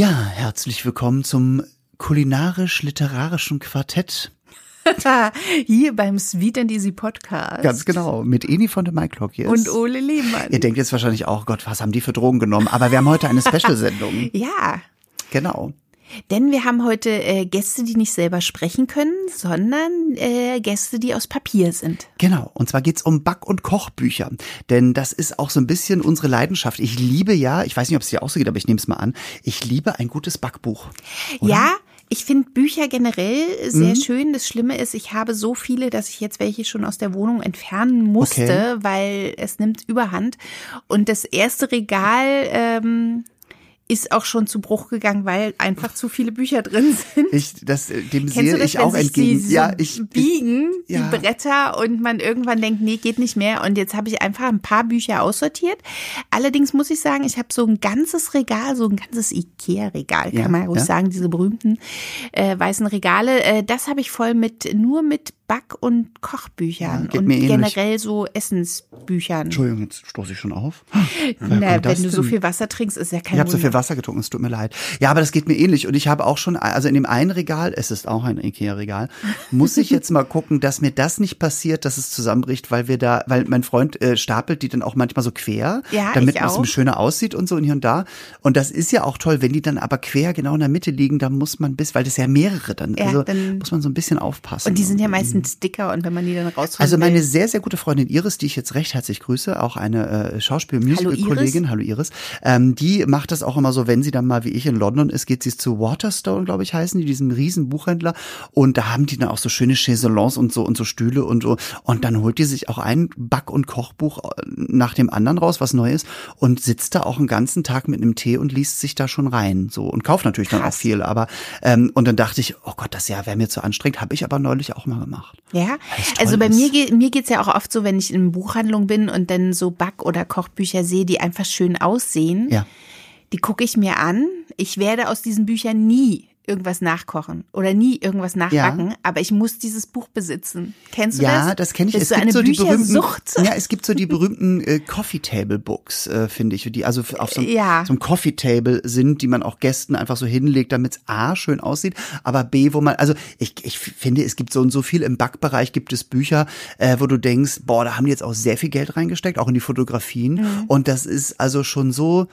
Ja, herzlich willkommen zum kulinarisch-literarischen Quartett. Hier beim Sweet and Easy Podcast. Ganz genau, mit Eni von der Mike hier Und Ole Lehmann. Ihr denkt jetzt wahrscheinlich auch, Gott, was haben die für Drogen genommen? Aber wir haben heute eine Special-Sendung. ja. Genau. Denn wir haben heute äh, Gäste, die nicht selber sprechen können, sondern äh, Gäste, die aus Papier sind. Genau. Und zwar geht's um Back- und Kochbücher. Denn das ist auch so ein bisschen unsere Leidenschaft. Ich liebe ja, ich weiß nicht, ob es dir auch so geht, aber ich nehme es mal an, ich liebe ein gutes Backbuch. Oder? Ja, ich finde Bücher generell sehr mhm. schön. Das Schlimme ist, ich habe so viele, dass ich jetzt welche schon aus der Wohnung entfernen musste, okay. weil es nimmt Überhand. Und das erste Regal ähm, ist auch schon zu Bruch gegangen, weil einfach zu viele Bücher drin sind. Ich, das, äh, dem sehe ich auch entgegen. So ja, ich biegen ich, ja. die Bretter und man irgendwann denkt, nee, geht nicht mehr. Und jetzt habe ich einfach ein paar Bücher aussortiert. Allerdings muss ich sagen, ich habe so ein ganzes Regal, so ein ganzes Ikea-Regal, kann ja, man ja ruhig ja. sagen, diese berühmten äh, weißen Regale. Äh, das habe ich voll mit nur mit Back- und Kochbüchern ja, und generell so Essensbüchern. Entschuldigung, jetzt stoße ich schon auf. Na, wenn du so viel Wasser trinkst, ist ja kein Ich habe so viel Wasser getrunken, es tut mir leid. Ja, aber das geht mir ähnlich. Und ich habe auch schon, also in dem einen Regal, es ist auch ein Ikea-Regal, muss ich jetzt mal gucken, dass mir das nicht passiert, dass es zusammenbricht, weil wir da, weil mein Freund äh, stapelt die dann auch manchmal so quer, ja, damit es schöner aussieht und so und hier und da. Und das ist ja auch toll, wenn die dann aber quer genau in der Mitte liegen, da muss man bis, weil das ja mehrere dann, ja, also dann muss man so ein bisschen aufpassen. Und die sind ja meistens sind dicker und wenn man die dann rausholt. Also meine sehr, sehr gute Freundin Iris, die ich jetzt recht herzlich grüße, auch eine äh, Schauspiel-Musical-Kollegin, hallo Iris, ähm, die macht das auch immer so, wenn sie dann mal wie ich in London ist, geht sie zu Waterstone, glaube ich, heißen die, diesen riesen Buchhändler und da haben die dann auch so schöne Chaiselons und so und so Stühle und so und dann holt die sich auch ein Back- und Kochbuch äh, nach dem anderen raus, was neu ist und sitzt da auch einen ganzen Tag mit einem Tee und liest sich da schon rein so und kauft natürlich Krass. dann auch viel, aber ähm, und dann dachte ich, oh Gott, das Jahr wäre mir zu anstrengend, habe ich aber neulich auch mal gemacht. Ja, also bei ist. mir, geht mir geht's ja auch oft so, wenn ich in Buchhandlung bin und dann so Back- oder Kochbücher sehe, die einfach schön aussehen. Ja. Die gucke ich mir an. Ich werde aus diesen Büchern nie irgendwas nachkochen oder nie irgendwas nachbacken, ja. aber ich muss dieses Buch besitzen. Kennst du ja, das? Ja, das kenne ich. Das es so gibt eine so die berühmten, ja, es gibt so die berühmten äh, Coffee Table Books, äh, finde ich, die also auf so, ja. so einem Coffee Table sind, die man auch Gästen einfach so hinlegt, damit es a schön aussieht, aber b, wo man, also ich, ich finde, es gibt so und so viel im Backbereich gibt es Bücher, äh, wo du denkst, boah, da haben die jetzt auch sehr viel Geld reingesteckt, auch in die Fotografien mhm. und das ist also schon so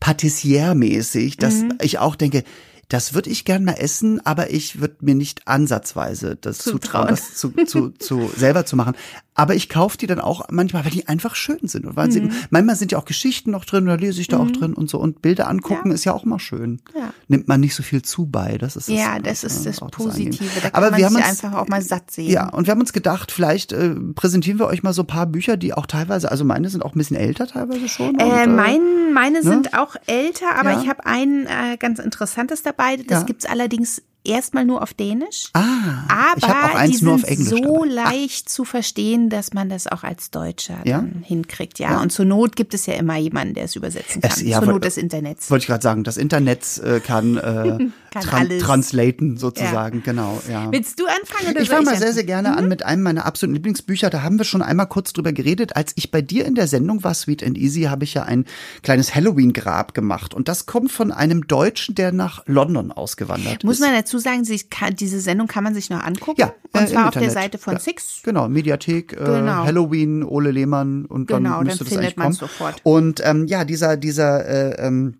patissier-mäßig, dass mhm. ich auch denke, das würde ich gern mal essen, aber ich würde mir nicht ansatzweise das zutrauen, das zu, zu, zu selber zu machen. Aber ich kaufe die dann auch manchmal, weil die einfach schön sind. Und weil mhm. sie, manchmal sind ja auch Geschichten noch drin, oder lese ich da mhm. auch drin und so. Und Bilder angucken ja. ist ja auch mal schön. Ja. Nimmt man nicht so viel zu bei. Das ist das, ja, das ist das Positive. Das da Aber wir haben uns, einfach auch mal satt sehen. Ja, und wir haben uns gedacht, vielleicht äh, präsentieren wir euch mal so ein paar Bücher, die auch teilweise, also meine sind auch ein bisschen älter teilweise schon. Äh, und, äh, mein, meine ne? sind auch älter, aber ja. ich habe ein äh, ganz interessantes dabei. Das ja. gibt's allerdings erstmal nur auf Dänisch. Ah, aber ich auch eins die sind nur auf Englisch so dabei. leicht ah. zu verstehen, dass man das auch als Deutscher ja? hinkriegt. Ja? ja? und zur Not gibt es ja immer jemanden, der es übersetzen kann. Es, ja, zur Not des Internets. Wollte ich gerade sagen, das Internet äh, kann, äh, kann tran translaten sozusagen, genau. Ja. Willst du anfangen oder Ich fange mal sehr, sehr gerne mhm. an mit einem meiner absoluten Lieblingsbücher. Da haben wir schon einmal kurz drüber geredet. Als ich bei dir in der Sendung war, Sweet and Easy, habe ich ja ein kleines Halloween-Grab gemacht. Und das kommt von einem Deutschen, der nach London ausgewandert Muss ist. man dazu sagen, sie kann, diese Sendung kann man sich noch angucken. Ja, und äh, zwar auf Internet. der Seite von ja, Six. Genau, Mediathek, äh, Genau. Halloween, Ole Lehmann und Genau, dann müsste dann das eigentlich findet man kommen. sofort. Und ähm, ja, dieser dieser äh, ähm,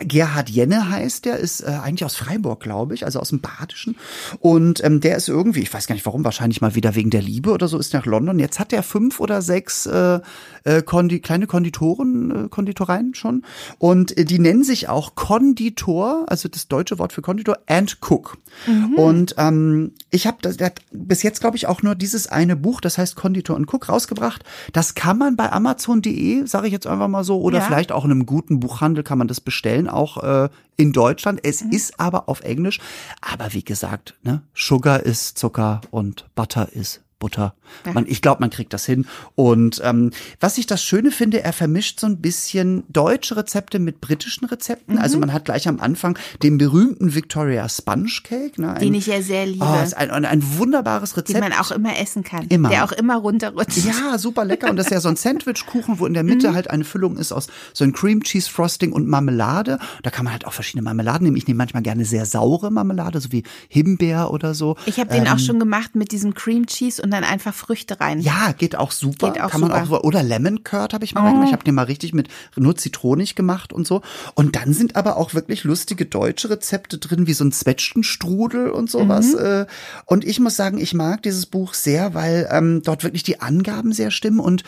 Gerhard Jenne heißt der, ist äh, eigentlich aus Freiburg, glaube ich, also aus dem Badischen. Und ähm, der ist irgendwie, ich weiß gar nicht warum, wahrscheinlich mal wieder wegen der Liebe oder so, ist nach London. Jetzt hat er fünf oder sechs äh, äh, Kondi kleine Konditoren, äh, Konditoreien schon. Und äh, die nennen sich auch Konditor, also das deutsche Wort für Konditor, and Cook. Mhm. Und ähm, ich habe das, der hat bis jetzt, glaube ich, auch nur dieses eine Buch, das heißt Konditor und Cook, rausgebracht. Das kann man bei Amazon.de, sage ich jetzt einfach mal so, oder Ja. vielleicht auch in einem guten Buchhandel kann man das bestellen, auch äh, in Deutschland. Es Mhm. ist aber auf Englisch. Aber wie gesagt, ne, Sugar ist Zucker und Butter ist Butter. Ja. Man, ich glaube, man kriegt das hin. Und ähm, was ich das Schöne finde, er vermischt so ein bisschen deutsche Rezepte mit britischen Rezepten. Mhm. Also man hat gleich am Anfang den berühmten Victoria Sponge Cake. Ne, ein, den ich ja sehr liebe. Oh, ist ein, ein wunderbares Rezept. Den man auch immer essen kann. Immer. Der auch immer runterrutscht. Ja, super lecker. Und das ist ja so ein Sandwichkuchen, wo in der Mitte mhm. halt eine Füllung ist aus so ein Cream Cheese Frosting und Marmelade. Da kann man halt auch verschiedene Marmeladen nehmen. Ich nehme manchmal gerne sehr saure Marmelade, so wie Himbeer oder so. Ich habe den ähm, auch schon gemacht mit diesem Cream Cheese und dann einfach Früchte rein. Ja, geht auch super. Geht auch Kann man super. auch oder Lemon Curd habe ich mal oh. gemacht. Ich habe den mal richtig mit nur zitronig gemacht und so. Und dann sind aber auch wirklich lustige deutsche Rezepte drin, wie so ein Zwetschgenstrudel und sowas. Mhm. Äh. Und ich muss sagen, ich mag dieses Buch sehr, weil ähm, dort wirklich die Angaben sehr stimmen und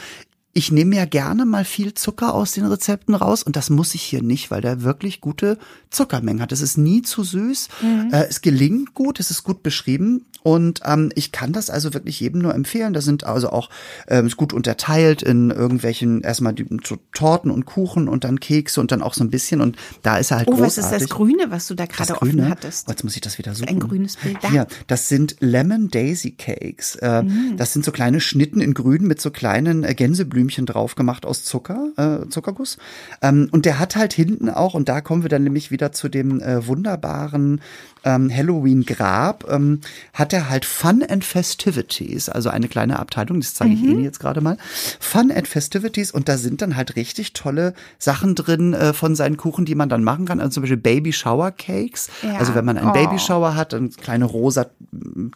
ich nehme ja gerne mal viel Zucker aus den Rezepten raus und das muss ich hier nicht, weil der wirklich gute Zuckermengen hat. Es ist nie zu süß, mhm. äh, es gelingt gut, es ist gut beschrieben und ähm, ich kann das also wirklich jedem nur empfehlen. Da sind also auch ähm, ist gut unterteilt in irgendwelchen erstmal die, Torten und Kuchen und dann Kekse und dann auch so ein bisschen und da ist er halt oh, großartig. was ist das Grüne, was du da gerade offen hattest? Oh, jetzt muss ich das wieder suchen. Ein grünes Bild. Da. Hier, das sind Lemon Daisy Cakes. Äh, mhm. Das sind so kleine Schnitten in Grün mit so kleinen äh, Gänseblümchen drauf gemacht aus Zucker, äh, Zuckerguss. Ähm, und der hat halt hinten auch und da kommen wir dann nämlich wieder zu dem äh, wunderbaren ähm, Halloween Grab, ähm, hat er halt Fun and Festivities, also eine kleine Abteilung, das zeige ich mhm. Ihnen jetzt gerade mal. Fun and Festivities und da sind dann halt richtig tolle Sachen drin äh, von seinen Kuchen, die man dann machen kann. Also zum Beispiel Baby Shower Cakes. Ja. Also wenn man einen oh. Baby Shower hat, ein kleine rosa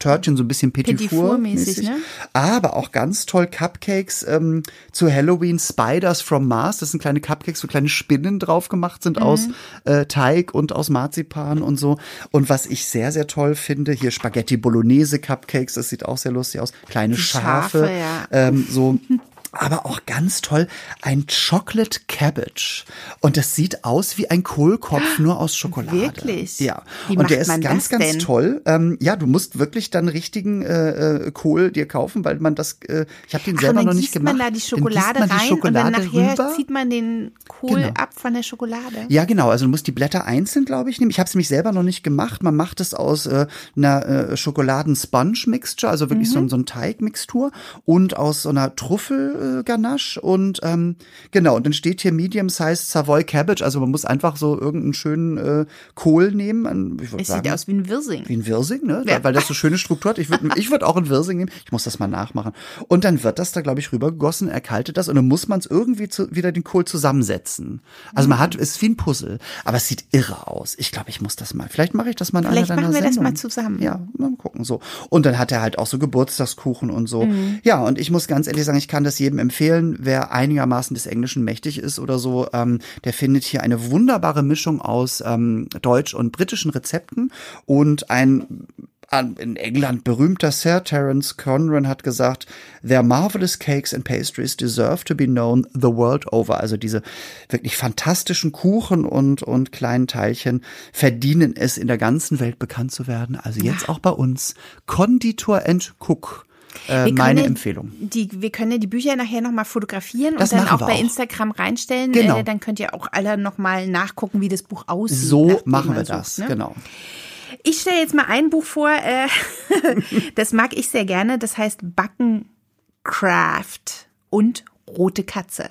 Törtchen, so ein bisschen Petit, Petit Four mäßig. Ne? Aber auch ganz toll Cupcakes ähm, zu Halloween Spiders from Mars. Das sind kleine Cupcakes, wo kleine Spinnen drauf gemacht sind mhm. aus äh, Teig und aus Marzipan und so. Und was ich sehr, sehr toll finde, hier Spaghetti Bolognese Cupcakes, das sieht auch sehr lustig aus. Kleine Schafe, Schafe ja. ähm, so aber auch ganz toll ein Chocolate Cabbage und das sieht aus wie ein Kohlkopf nur aus Schokolade. Wirklich? Ja. Wie und der ist ganz ganz toll. Ähm, ja, du musst wirklich dann richtigen äh, äh, Kohl dir kaufen, weil man das äh, ich habe den Ach, selber noch nicht gemacht. man da die Schokolade rein die Schokolade und dann nachher rüber. zieht man den Kohl genau. ab von der Schokolade. Ja, genau, also du musst die Blätter einzeln, glaube ich, nehmen. Ich habe es mich selber noch nicht gemacht. Man macht es aus äh, einer äh, Schokoladen Sponge Mixture, also wirklich mhm. so, so ein Teigmixtur und aus so einer Trüffel äh, Ganache und ähm, genau, und dann steht hier Medium-Sized Savoy Cabbage, also man muss einfach so irgendeinen schönen äh, Kohl nehmen. Ich es sagen, sieht aus wie ein Wirsing. Wie ein Wirsing, ne? Ja. Weil das so schöne Struktur hat. Ich würde ich würd auch ein Wirsing nehmen. Ich muss das mal nachmachen. Und dann wird das da, glaube ich, rübergegossen, erkaltet das und dann muss man es irgendwie zu, wieder den Kohl zusammensetzen. Also man hat, es ist wie ein Puzzle, aber es sieht irre aus. Ich glaube, ich muss das mal. Vielleicht mache ich das mal in Vielleicht einer machen wir Sendung. das mal zusammen. Ja, mal gucken so. Und dann hat er halt auch so Geburtstagskuchen und so. Mhm. Ja, und ich muss ganz ehrlich sagen, ich kann das jedem empfehlen, wer einigermaßen des Englischen mächtig ist oder so, ähm, der findet hier eine wunderbare Mischung aus ähm, deutsch und britischen Rezepten und ein in England berühmter Sir Terence Conran hat gesagt, their marvelous cakes and pastries deserve to be known the world over. Also diese wirklich fantastischen Kuchen und, und kleinen Teilchen verdienen es in der ganzen Welt bekannt zu werden. Also jetzt auch bei uns. Konditor and Cook äh, meine Empfehlung. Die, wir können ja die Bücher nachher nochmal fotografieren das und dann auch bei auch. Instagram reinstellen. Genau. Äh, dann könnt ihr auch alle nochmal nachgucken, wie das Buch aussieht. So machen wir das, ne? genau. Ich stelle jetzt mal ein Buch vor, äh, das mag ich sehr gerne. Das heißt Backen Craft und Rote Katze.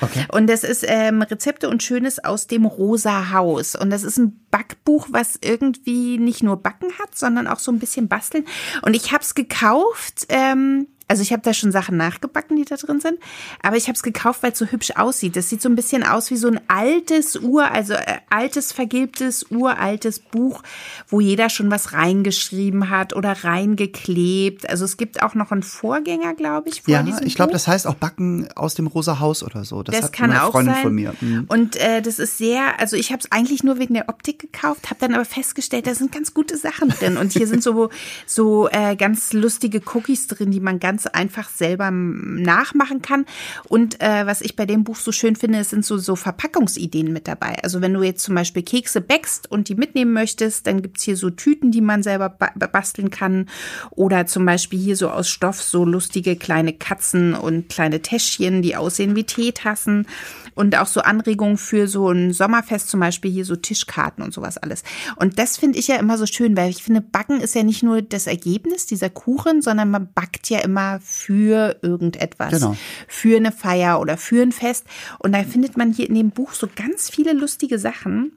Okay. Und das ist ähm, Rezepte und Schönes aus dem Rosa Haus. Und das ist ein Backbuch, was irgendwie nicht nur Backen hat, sondern auch so ein bisschen Basteln. Und ich habe es gekauft. Ähm, also ich habe da schon Sachen nachgebacken, die da drin sind, aber ich habe es gekauft, weil es so hübsch aussieht. Das sieht so ein bisschen aus wie so ein altes Ur, also äh, altes vergilbtes uraltes Buch, wo jeder schon was reingeschrieben hat oder reingeklebt. Also es gibt auch noch einen Vorgänger, glaube ich. Vor ja, ich glaube, das heißt auch Backen aus dem Rosa Haus oder so. Das, das kann eine auch Freundin sein. von mir. Mhm. Und äh, das ist sehr, also ich habe es eigentlich nur wegen der Optik gekauft, habe dann aber festgestellt, da sind ganz gute Sachen drin und hier sind so so äh, ganz lustige Cookies drin, die man ganz ganz einfach selber nachmachen kann. Und äh, was ich bei dem Buch so schön finde, es sind so, so Verpackungsideen mit dabei. Also wenn du jetzt zum Beispiel Kekse backst und die mitnehmen möchtest, dann gibt's hier so Tüten, die man selber basteln kann. Oder zum Beispiel hier so aus Stoff so lustige kleine Katzen und kleine Täschchen, die aussehen wie Teetassen und auch so Anregungen für so ein Sommerfest, zum Beispiel hier so Tischkarten und sowas alles. Und das finde ich ja immer so schön, weil ich finde, Backen ist ja nicht nur das Ergebnis dieser Kuchen, sondern man backt ja immer für irgendetwas. Genau. Für eine Feier oder für ein Fest. Und da findet man hier in dem Buch so ganz viele lustige Sachen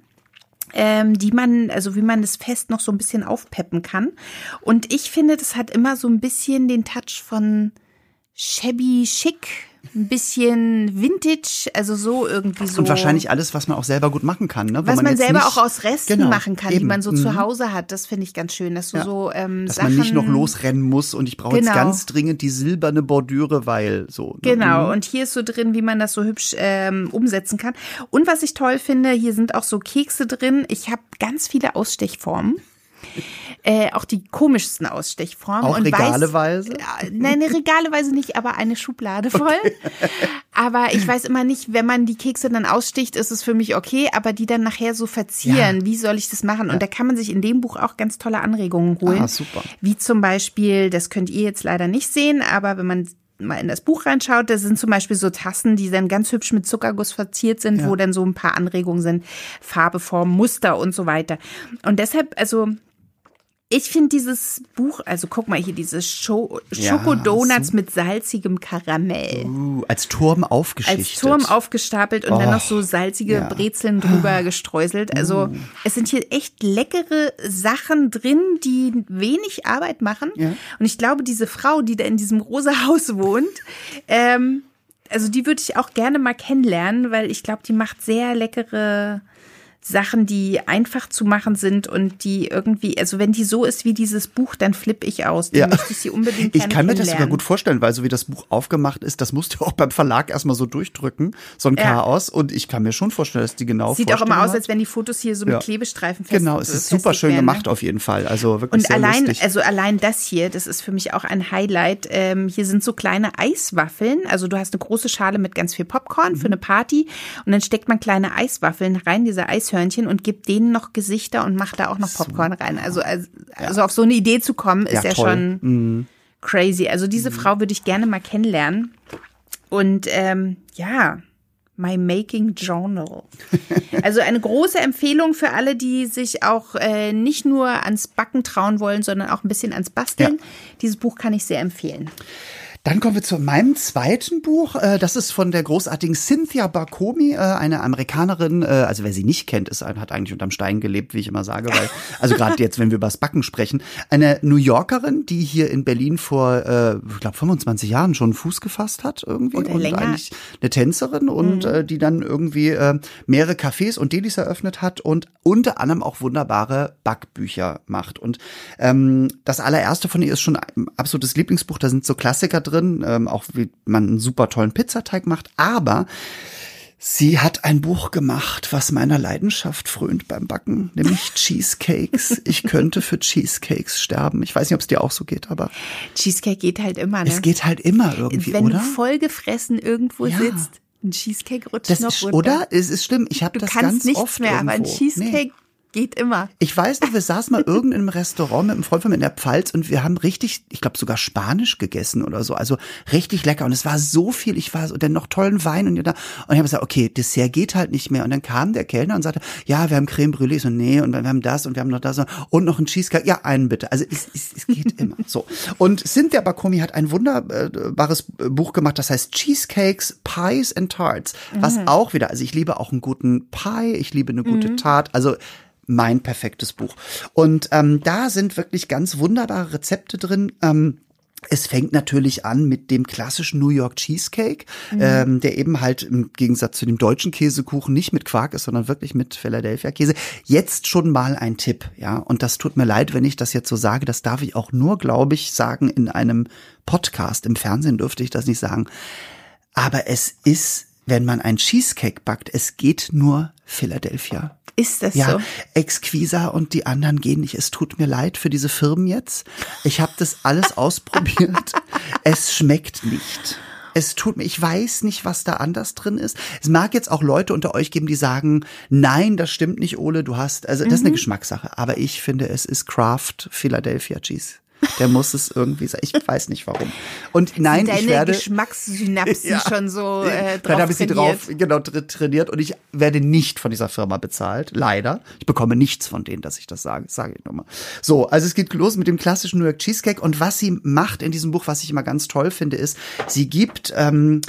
ähm, die man, also wie man das Fest noch so ein bisschen aufpeppen kann. Und ich finde, das hat immer so ein bisschen den Touch von shabby chic ein bisschen Vintage, also so irgendwie so. Und wahrscheinlich alles, was man auch selber gut machen kann, ne? Wo was man, man selber auch aus Resten genau, machen kann, eben. die man so mhm. zu Hause hat. Das finde ich ganz schön, dass du ja. so ähm, dass Sachen, man nicht noch losrennen muss und ich brauche genau. jetzt ganz dringend die silberne Bordüre, weil so. Ne? Genau. Mhm. Und hier ist so drin, wie man das so hübsch ähm, umsetzen kann. Und was ich toll finde, hier sind auch so Kekse drin. Ich habe ganz viele Ausstechformen äh, auch die komischsten Ausstechformen. Auch und regaleweise? Weiß, äh, nein, regaleweise nicht, aber eine Schublade voll. Okay. Aber ich weiß immer nicht, wenn man die Kekse dann aussticht, ist es für mich okay, aber die dann nachher so verzieren, ja. wie soll ich das machen? Und ja. da kann man sich in dem Buch auch ganz tolle Anregungen holen. Ah, super. Wie zum Beispiel, das könnt ihr jetzt leider nicht sehen, aber wenn man mal in das Buch reinschaut, da sind zum Beispiel so Tassen, die dann ganz hübsch mit Zuckerguss verziert sind, ja. wo dann so ein paar Anregungen sind, Farbe, Form, Muster und so weiter. Und deshalb, also ich finde dieses Buch, also guck mal hier, diese Scho Schokodonuts ja, mit salzigem Karamell. Uh, als Turm aufgeschichtet. Als Turm aufgestapelt und oh, dann noch so salzige ja. Brezeln drüber gestreuselt. Also uh. es sind hier echt leckere Sachen drin, die wenig Arbeit machen. Ja. Und ich glaube, diese Frau, die da in diesem rosa Haus wohnt, ähm, also die würde ich auch gerne mal kennenlernen, weil ich glaube, die macht sehr leckere Sachen, die einfach zu machen sind und die irgendwie, also wenn die so ist wie dieses Buch, dann flippe ich aus. Dann ja. möchte ich sie unbedingt Ich kann mir das sogar gut vorstellen, weil so wie das Buch aufgemacht ist, das musst du auch beim Verlag erstmal so durchdrücken, so ein ja. Chaos. Und ich kann mir schon vorstellen, dass die genau Sieht auch immer aus, als wenn die Fotos hier so mit ja. Klebestreifen fest Genau, es ist super schön werden. gemacht auf jeden Fall. Also wirklich Und allein, lustig. also allein das hier, das ist für mich auch ein Highlight. Ähm, hier sind so kleine Eiswaffeln. Also du hast eine große Schale mit ganz viel Popcorn mhm. für eine Party und dann steckt man kleine Eiswaffeln rein, diese Eishörnchen und gibt denen noch Gesichter und macht da auch noch Popcorn rein. Also, also, also auf so eine Idee zu kommen, ist ja, ja schon mhm. crazy. Also diese mhm. Frau würde ich gerne mal kennenlernen. Und ähm, ja, My Making Journal. Also eine große Empfehlung für alle, die sich auch äh, nicht nur ans Backen trauen wollen, sondern auch ein bisschen ans Basteln. Ja. Dieses Buch kann ich sehr empfehlen. Dann kommen wir zu meinem zweiten Buch. Äh, das ist von der großartigen Cynthia Barkomi, äh, eine Amerikanerin. Äh, also wer sie nicht kennt, ist, hat eigentlich unterm Stein gelebt, wie ich immer sage. Weil, also gerade jetzt, wenn wir über das Backen sprechen. Eine New Yorkerin, die hier in Berlin vor, ich glaube, 25 Jahren schon Fuß gefasst hat irgendwie. Oder und länger. eigentlich eine Tänzerin und mhm. die dann irgendwie mehrere Cafés und Delis eröffnet hat und unter anderem auch wunderbare Backbücher macht. Und ähm, das allererste von ihr ist schon ein absolutes Lieblingsbuch. Da sind so Klassiker drin drin, ähm, auch wie man einen super tollen Pizzateig macht, aber Sie hat ein Buch gemacht, was meiner Leidenschaft frönt beim Backen, nämlich Cheesecakes. Ich könnte für Cheesecakes sterben. Ich weiß nicht, ob es dir auch so geht, aber Cheesecake geht halt immer. Ne? Es geht halt immer irgendwie, Wenn oder? Wenn du vollgefressen irgendwo ja. sitzt, ein Cheesecake rutscht das noch ist, runter. Oder? Es ist schlimm. Ich habe das ganz nichts oft mehr, irgendwo. aber ein Cheesecake nee. Geht immer. Ich weiß noch, wir saßen mal irgendeinem Restaurant mit einem Freund von mir in der Pfalz und wir haben richtig, ich glaube sogar Spanisch gegessen oder so. Also richtig lecker. Und es war so viel. Ich war so, dann noch tollen Wein und, und ich habe gesagt, okay, Dessert geht halt nicht mehr. Und dann kam der Kellner und sagte, ja, wir haben Creme Brûlée. So, nee, und wir haben das und wir haben noch das und noch ein Cheesecake. Ja, einen bitte. Also es, es, es geht immer. So. Und Cynthia Bakomi hat ein wunderbares Buch gemacht, das heißt Cheesecakes, Pies and Tarts. Was mhm. auch wieder, also ich liebe auch einen guten Pie, ich liebe eine gute mhm. Tart. Also mein perfektes Buch. Und ähm, da sind wirklich ganz wunderbare Rezepte drin. Ähm, es fängt natürlich an mit dem klassischen New York Cheesecake, mhm. ähm, der eben halt im Gegensatz zu dem deutschen Käsekuchen nicht mit Quark ist, sondern wirklich mit Philadelphia Käse. Jetzt schon mal ein Tipp, ja. Und das tut mir leid, wenn ich das jetzt so sage. Das darf ich auch nur, glaube ich, sagen in einem Podcast. Im Fernsehen dürfte ich das nicht sagen. Aber es ist wenn man ein Cheesecake backt, es geht nur Philadelphia. Ist das ja, so? Exquisa und die anderen gehen nicht. Es tut mir leid für diese Firmen jetzt. Ich habe das alles ausprobiert. es schmeckt nicht. Es tut mir, ich weiß nicht, was da anders drin ist. Es mag jetzt auch Leute unter euch geben, die sagen, nein, das stimmt nicht, Ole, du hast, also das ist eine mhm. Geschmackssache. Aber ich finde, es ist Craft Philadelphia Cheese. Der muss es irgendwie sein. Ich weiß nicht warum. Und nein, Deine ich werde Geschmackssynapsen ja, schon so äh, drauf Dann habe ich sie drauf genau trainiert und ich werde nicht von dieser Firma bezahlt, leider. Ich bekomme nichts von denen, dass ich das sage, sage ich nochmal. So, also es geht los mit dem klassischen New York Cheesecake und was sie macht in diesem Buch, was ich immer ganz toll finde, ist, sie gibt ähm,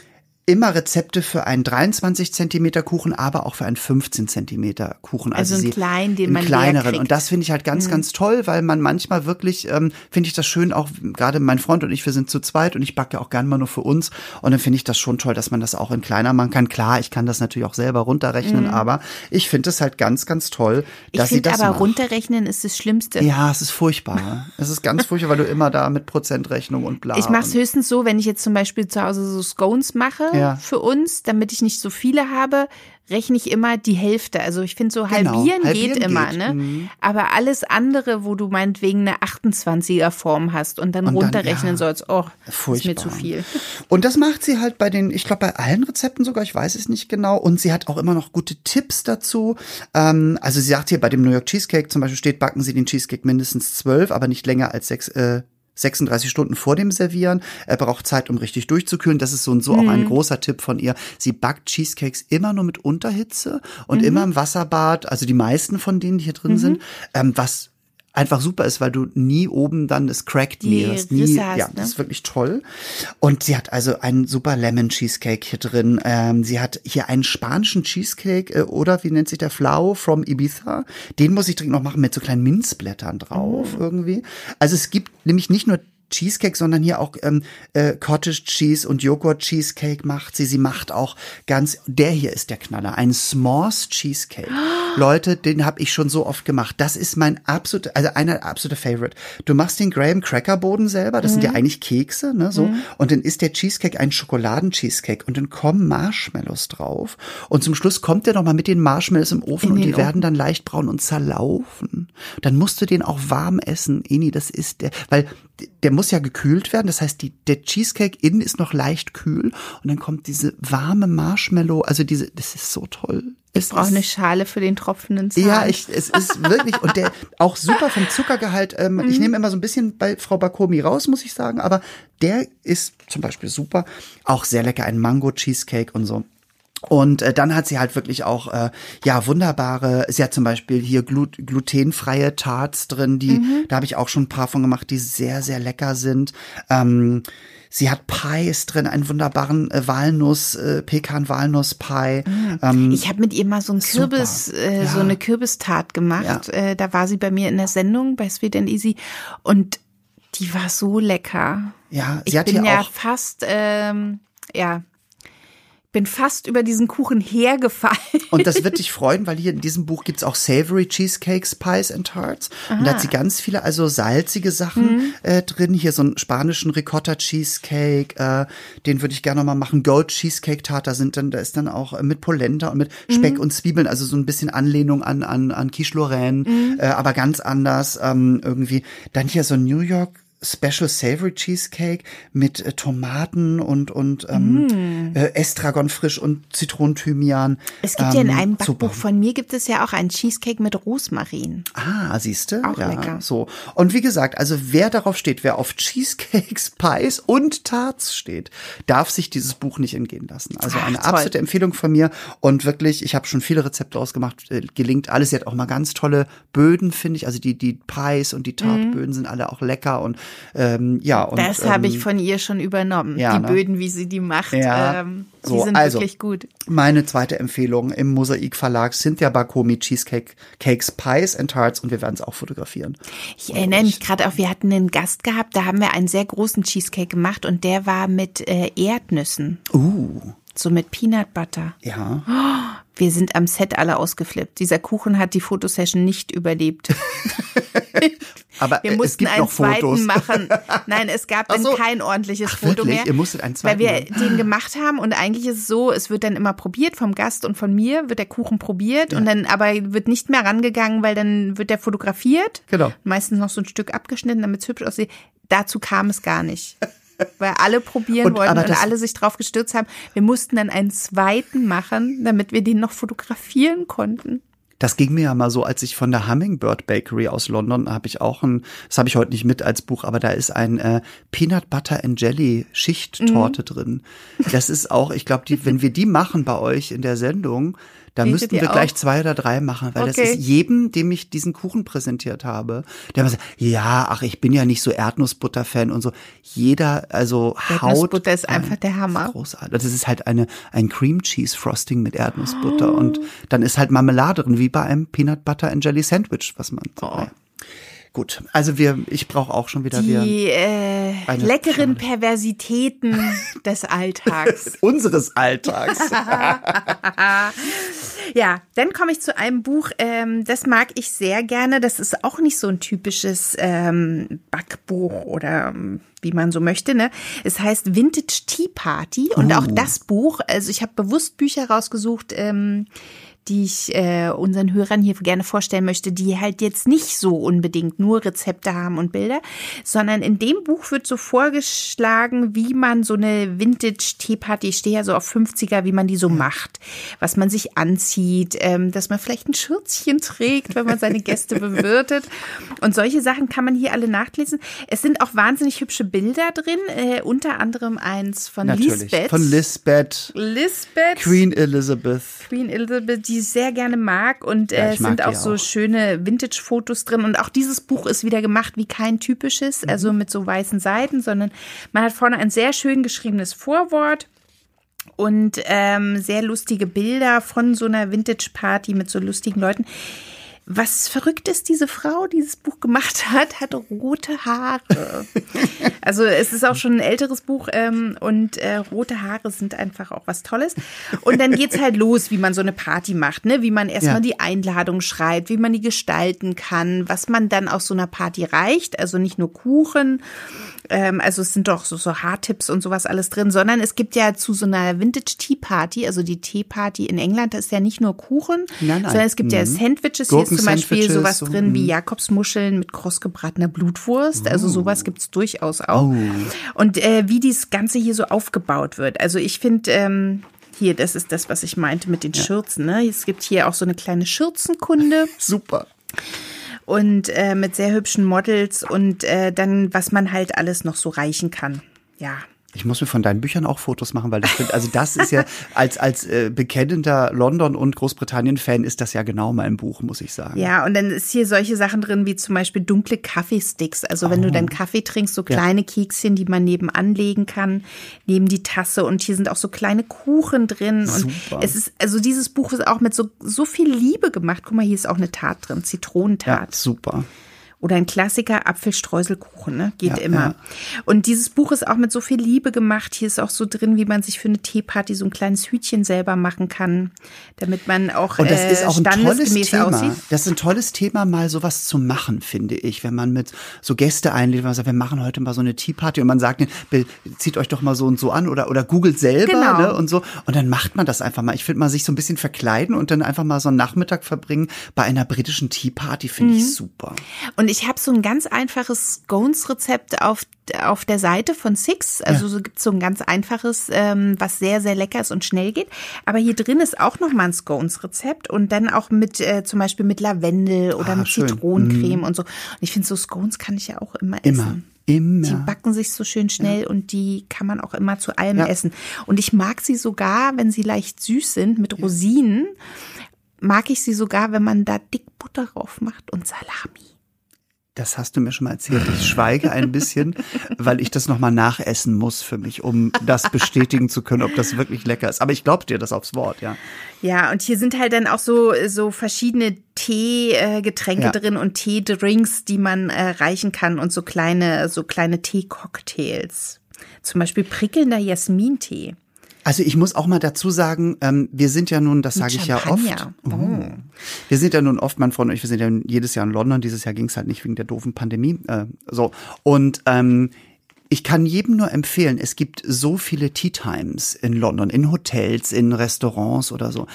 immer Rezepte für einen 23 Zentimeter Kuchen, aber auch für einen 15 Zentimeter Kuchen. Also, also einen kleinen, den man kleineren. Und das finde ich halt ganz, mhm. ganz toll, weil man manchmal wirklich, ähm, finde ich das schön, auch gerade mein Freund und ich, wir sind zu zweit und ich backe auch gern mal nur für uns. Und dann finde ich das schon toll, dass man das auch in kleiner machen kann. Klar, ich kann das natürlich auch selber runterrechnen, mhm. aber ich finde es halt ganz, ganz toll, dass ich sie das aber macht. runterrechnen ist das Schlimmste. Ja, es ist furchtbar. es ist ganz furchtbar, weil du immer da mit Prozentrechnung und bla. Ich mache es höchstens so, wenn ich jetzt zum Beispiel zu Hause so Scones mache ja. für uns, damit ich nicht so viele habe, rechne ich immer die Hälfte. Also ich finde so halbieren, genau, halbieren geht, geht, immer, ne? Mhm. Aber alles andere, wo du meinetwegen eine 28er Form hast und dann und runterrechnen ja, sollst, oh, furchtbar. ist mir zu viel. Und das macht sie halt bei den, ich glaube bei allen Rezepten sogar, ich weiß es nicht genau. Und sie hat auch immer noch gute Tipps dazu. Ähm, also sie sagt hier bei dem New York Cheesecake zum Beispiel steht, backen Sie den Cheesecake mindestens zwölf, aber nicht länger als sechs, äh, 36 Stunden vor dem Servieren. Er braucht Zeit, um richtig durchzukühlen. Das ist so und so mhm. auch ein mhm. großer Tipp von ihr. Sie backt Cheesecakes immer nur mit Unterhitze und mhm. immer im Wasserbad. Also die meisten von denen, die hier drin mhm. sind, ähm, was einfach super ist, weil du nie oben dann das Cracked nie, hast. Nie, hast, ja, ne? das ist wirklich toll. Und sie hat also einen super Lemon Cheesecake hier drin. Ähm, sie hat hier einen spanischen Cheesecake äh, oder wie nennt sich der Flau from Ibiza. Den muss ich dringend noch machen mit so kleinen Minzblättern drauf oh. irgendwie. Also es gibt nämlich nicht nur Cheesecake, sondern hier auch ähm, äh, Cottage Cheese und Joghurt Cheesecake macht sie. Sie macht auch ganz, der hier ist der Knaller, ein S'mores Cheesecake. Leute, den habe ich schon so oft gemacht. Das ist mein absoluter, also einer absolute Favorite. Du machst den Graham Cracker Boden selber, das mhm. sind ja mhm. eigentlich Kekse, ne, so. Mhm. Und dann ist der Cheesecake ein Schokoladen-Cheesecake und dann kommen Marshmallows drauf. Und zum Schluss kommt der noch mal mit den Marshmallows im Ofen In und die Ofen. werden dann leicht braun und zerlaufen. Dann musst du den auch warm essen. Eni, das ist der, weil der muss ja gekühlt werden. Das heißt, die, der Cheesecake innen ist noch leicht kühl und dann kommt diese warme Marshmallow. Also diese, das ist so toll. Ich brauche eine Schale für den tropfenden Zahn. Ja, ich, es ist wirklich und der auch super vom Zuckergehalt. Ähm, mhm. Ich nehme immer so ein bisschen bei Frau Bakomi raus, muss ich sagen, aber der ist zum Beispiel super. Auch sehr lecker, ein Mango Cheesecake und so. Und äh, dann hat sie halt wirklich auch äh, ja wunderbare. Sie hat zum Beispiel hier glut glutenfreie Tarts drin, die mhm. da habe ich auch schon ein paar von gemacht, die sehr sehr lecker sind. Ähm, Sie hat Pies drin, einen wunderbaren äh, Walnuss, äh, Pekan-Walnuss-Pie. Mhm. Ähm, ich habe mit ihr mal so ein Kürbis, äh, ja. so eine Kürbistart gemacht. Ja. Äh, da war sie bei mir in der Sendung bei Sweet and Easy und die war so lecker. Ja, sie ich hat bin ja fast, ähm, ja, bin fast über diesen Kuchen hergefallen. Und das wird dich freuen, weil hier in diesem Buch gibt's auch Savory Cheesecakes, Pies and Tarts. Aha. Und da hat sie ganz viele, also salzige Sachen mhm. äh, drin. Hier so einen spanischen Ricotta Cheesecake, äh, den würde ich gerne noch mal machen. Gold Cheesecake Tart, da sind dann, da ist dann auch äh, mit Polenta und mit Speck mhm. und Zwiebeln, also so ein bisschen Anlehnung an, an, an Quiche Lorraine, mhm. äh, aber ganz anders ähm, irgendwie. Dann hier so New York Special Savory Cheesecake mit äh, Tomaten und und ähm, mm. äh, Estragon frisch und Zitronenthymian. Es gibt ähm, ja in einem Backbuch super. von mir gibt es ja auch einen Cheesecake mit Rosmarin. Ah, siehst du? Auch ja, lecker. So und wie gesagt, also wer darauf steht, wer auf Cheesecakes, Pies und Tarts steht, darf sich dieses Buch nicht entgehen lassen. Also eine Ach, absolute Empfehlung von mir und wirklich, ich habe schon viele Rezepte ausgemacht, äh, gelingt alles. Sie hat auch mal ganz tolle Böden, finde ich. Also die die Pies und die Tartböden mm. sind alle auch lecker und ähm, ja, und, das ähm, habe ich von ihr schon übernommen. Ja, die ne? Böden, wie sie die macht, ja. ähm, die so, sind also, wirklich gut. Meine zweite Empfehlung im Mosaik Verlag sind ja Bakomi Cheesecake Cakes, Pies and Tarts und wir werden es auch fotografieren. Ich erinnere mich gerade auch, wir hatten einen Gast gehabt, da haben wir einen sehr großen Cheesecake gemacht und der war mit äh, Erdnüssen. Uh. So mit Peanut Butter. Ja. Oh, wir sind am Set alle ausgeflippt. Dieser Kuchen hat die Fotosession nicht überlebt. Aber wir mussten einen zweiten machen. Nein, es gab dann so. kein ordentliches Ach, Foto wirklich? mehr. Ihr musstet einen zweiten weil wir den gemacht haben und eigentlich ist es so, es wird dann immer probiert vom Gast und von mir wird der Kuchen probiert ja. und dann aber wird nicht mehr rangegangen, weil dann wird der fotografiert. Genau. Meistens noch so ein Stück abgeschnitten, damit es hübsch aussieht. Dazu kam es gar nicht weil alle probieren und, wollten und alle sich drauf gestürzt haben. Wir mussten dann einen zweiten machen, damit wir den noch fotografieren konnten. Das ging mir ja mal so, als ich von der Hummingbird Bakery aus London habe ich auch ein, das habe ich heute nicht mit als Buch, aber da ist ein äh, Peanut Butter and Jelly Schichttorte mhm. drin. Das ist auch, ich glaube, wenn wir die machen bei euch in der Sendung, da müssten wir gleich zwei oder drei machen, weil okay. das ist jedem, dem ich diesen Kuchen präsentiert habe, der immer sagt, ja, ach, ich bin ja nicht so Erdnussbutter-Fan und so. Jeder, also Haut. Erdnussbutter ist einfach der Hammer. Großartig. Das ist halt eine, ein Cream Cheese Frosting mit Erdnussbutter oh. und dann ist halt Marmelade drin, wie bei einem Peanut Butter and Jelly Sandwich, was man. Oh. Gut, also wir, ich brauche auch schon wieder die äh, leckeren Schale. Perversitäten des Alltags. Unseres Alltags. ja, dann komme ich zu einem Buch, ähm, das mag ich sehr gerne. Das ist auch nicht so ein typisches ähm, Backbuch oder ähm, wie man so möchte. Ne? Es heißt Vintage Tea Party und oh. auch das Buch. Also ich habe bewusst Bücher rausgesucht. Ähm, die ich äh, unseren Hörern hier gerne vorstellen möchte, die halt jetzt nicht so unbedingt nur Rezepte haben und Bilder, sondern in dem Buch wird so vorgeschlagen, wie man so eine Vintage-Teeparty, ich stehe ja so auf 50er, wie man die so macht, was man sich anzieht, ähm, dass man vielleicht ein Schürzchen trägt, wenn man seine Gäste bewirtet. Und solche Sachen kann man hier alle nachlesen. Es sind auch wahnsinnig hübsche Bilder drin, äh, unter anderem eins von Natürlich. Lisbeth. Von Lisbeth. Lisbeth. Queen Elizabeth. Queen Elizabeth, die die ich sehr gerne mag und ja, äh, sind auch so auch. schöne Vintage-Fotos drin. Und auch dieses Buch ist wieder gemacht wie kein typisches, mhm. also mit so weißen Seiten, sondern man hat vorne ein sehr schön geschriebenes Vorwort und ähm, sehr lustige Bilder von so einer Vintage-Party mit so lustigen Leuten. Was verrückt ist, diese Frau, die dieses Buch gemacht hat, hat rote Haare. also es ist auch schon ein älteres Buch ähm, und äh, rote Haare sind einfach auch was Tolles. Und dann geht's halt los, wie man so eine Party macht, ne? Wie man erstmal ja. die Einladung schreibt, wie man die gestalten kann, was man dann aus so einer Party reicht. Also nicht nur Kuchen, ähm, also es sind doch so, so Haartipps und sowas alles drin, sondern es gibt ja zu so einer Vintage Tea Party, also die Tea Party in England, da ist ja nicht nur Kuchen, nein, nein. sondern es gibt mhm. ja Sandwiches. Gurken zum Beispiel sowas so, drin wie mhm. Jakobsmuscheln mit krossgebratener Blutwurst. Also oh. sowas gibt's durchaus auch. Oh. Und äh, wie dieses Ganze hier so aufgebaut wird. Also ich finde, ähm, hier, das ist das, was ich meinte mit den ja. Schürzen. Ne? Es gibt hier auch so eine kleine Schürzenkunde. Super und äh, mit sehr hübschen Models und äh, dann, was man halt alles noch so reichen kann. Ja, ich muss mir von deinen Büchern auch Fotos machen, weil das sind, also das ist ja als als äh, bekennender London und Großbritannien Fan ist das ja genau mein Buch, muss ich sagen. Ja, und dann ist hier solche Sachen drin wie zum Beispiel dunkle Kaffeesticks. Also wenn oh. du dann Kaffee trinkst, so kleine ja. Kekschen, die man nebenan legen kann, neben die Tasse. Und hier sind auch so kleine Kuchen drin. Super. Und es ist also dieses Buch ist auch mit so so viel Liebe gemacht. Guck mal, hier ist auch eine Tat drin, Zitronentat. Ja, super. Oder ein Klassiker, Apfelstreuselkuchen, ne? Geht ja, immer. Ja. Und dieses Buch ist auch mit so viel Liebe gemacht. Hier ist auch so drin, wie man sich für eine Teeparty so ein kleines Hütchen selber machen kann, damit man auch, Und das äh, ist auch ein tolles Thema. Aussieht. Das ist ein tolles Thema, mal sowas zu machen, finde ich. Wenn man mit so Gäste einlädt, man sagt, wir machen heute mal so eine Teeparty und man sagt, zieht euch doch mal so und so an oder, oder googelt selber genau. ne, und so. Und dann macht man das einfach mal. Ich finde mal sich so ein bisschen verkleiden und dann einfach mal so einen Nachmittag verbringen bei einer britischen Teeparty, finde mhm. ich super. Und ich habe so ein ganz einfaches Scones-Rezept auf, auf der Seite von Six. Also ja. so gibt so ein ganz einfaches, ähm, was sehr, sehr lecker ist und schnell geht. Aber hier drin ist auch noch mal ein Scones-Rezept und dann auch mit äh, zum Beispiel mit Lavendel oder ah, mit schön. Zitronencreme mm. und so. Und ich finde, so Scones kann ich ja auch immer essen. Immer. Immer. Die backen sich so schön schnell ja. und die kann man auch immer zu allem ja. essen. Und ich mag sie sogar, wenn sie leicht süß sind, mit Rosinen. Mag ich sie sogar, wenn man da dick Butter drauf macht und Salami. Das hast du mir schon mal erzählt. Ich schweige ein bisschen, weil ich das nochmal nachessen muss für mich, um das bestätigen zu können, ob das wirklich lecker ist. Aber ich glaube dir das aufs Wort, ja. Ja, und hier sind halt dann auch so, so verschiedene Teegetränke ja. drin und Teedrinks, die man äh, reichen kann und so kleine, so kleine Teecocktails. Zum Beispiel prickelnder Jasmintee. Also ich muss auch mal dazu sagen, ähm, wir sind ja nun, das sage ich ja oft. Oh. Wir sind ja nun oft, mein Freund und ich, wir sind ja jedes Jahr in London. Dieses Jahr ging es halt nicht wegen der doofen Pandemie. Äh, so. Und ähm, ich kann jedem nur empfehlen, es gibt so viele Tea Times in London, in Hotels, in Restaurants oder so.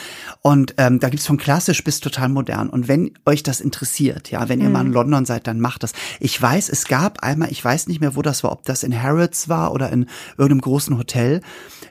Und ähm, da gibt's von klassisch bis total modern. Und wenn euch das interessiert, ja, wenn ihr mhm. mal in London seid, dann macht das. Ich weiß, es gab einmal, ich weiß nicht mehr, wo das war, ob das in Harrods war oder in irgendeinem großen Hotel.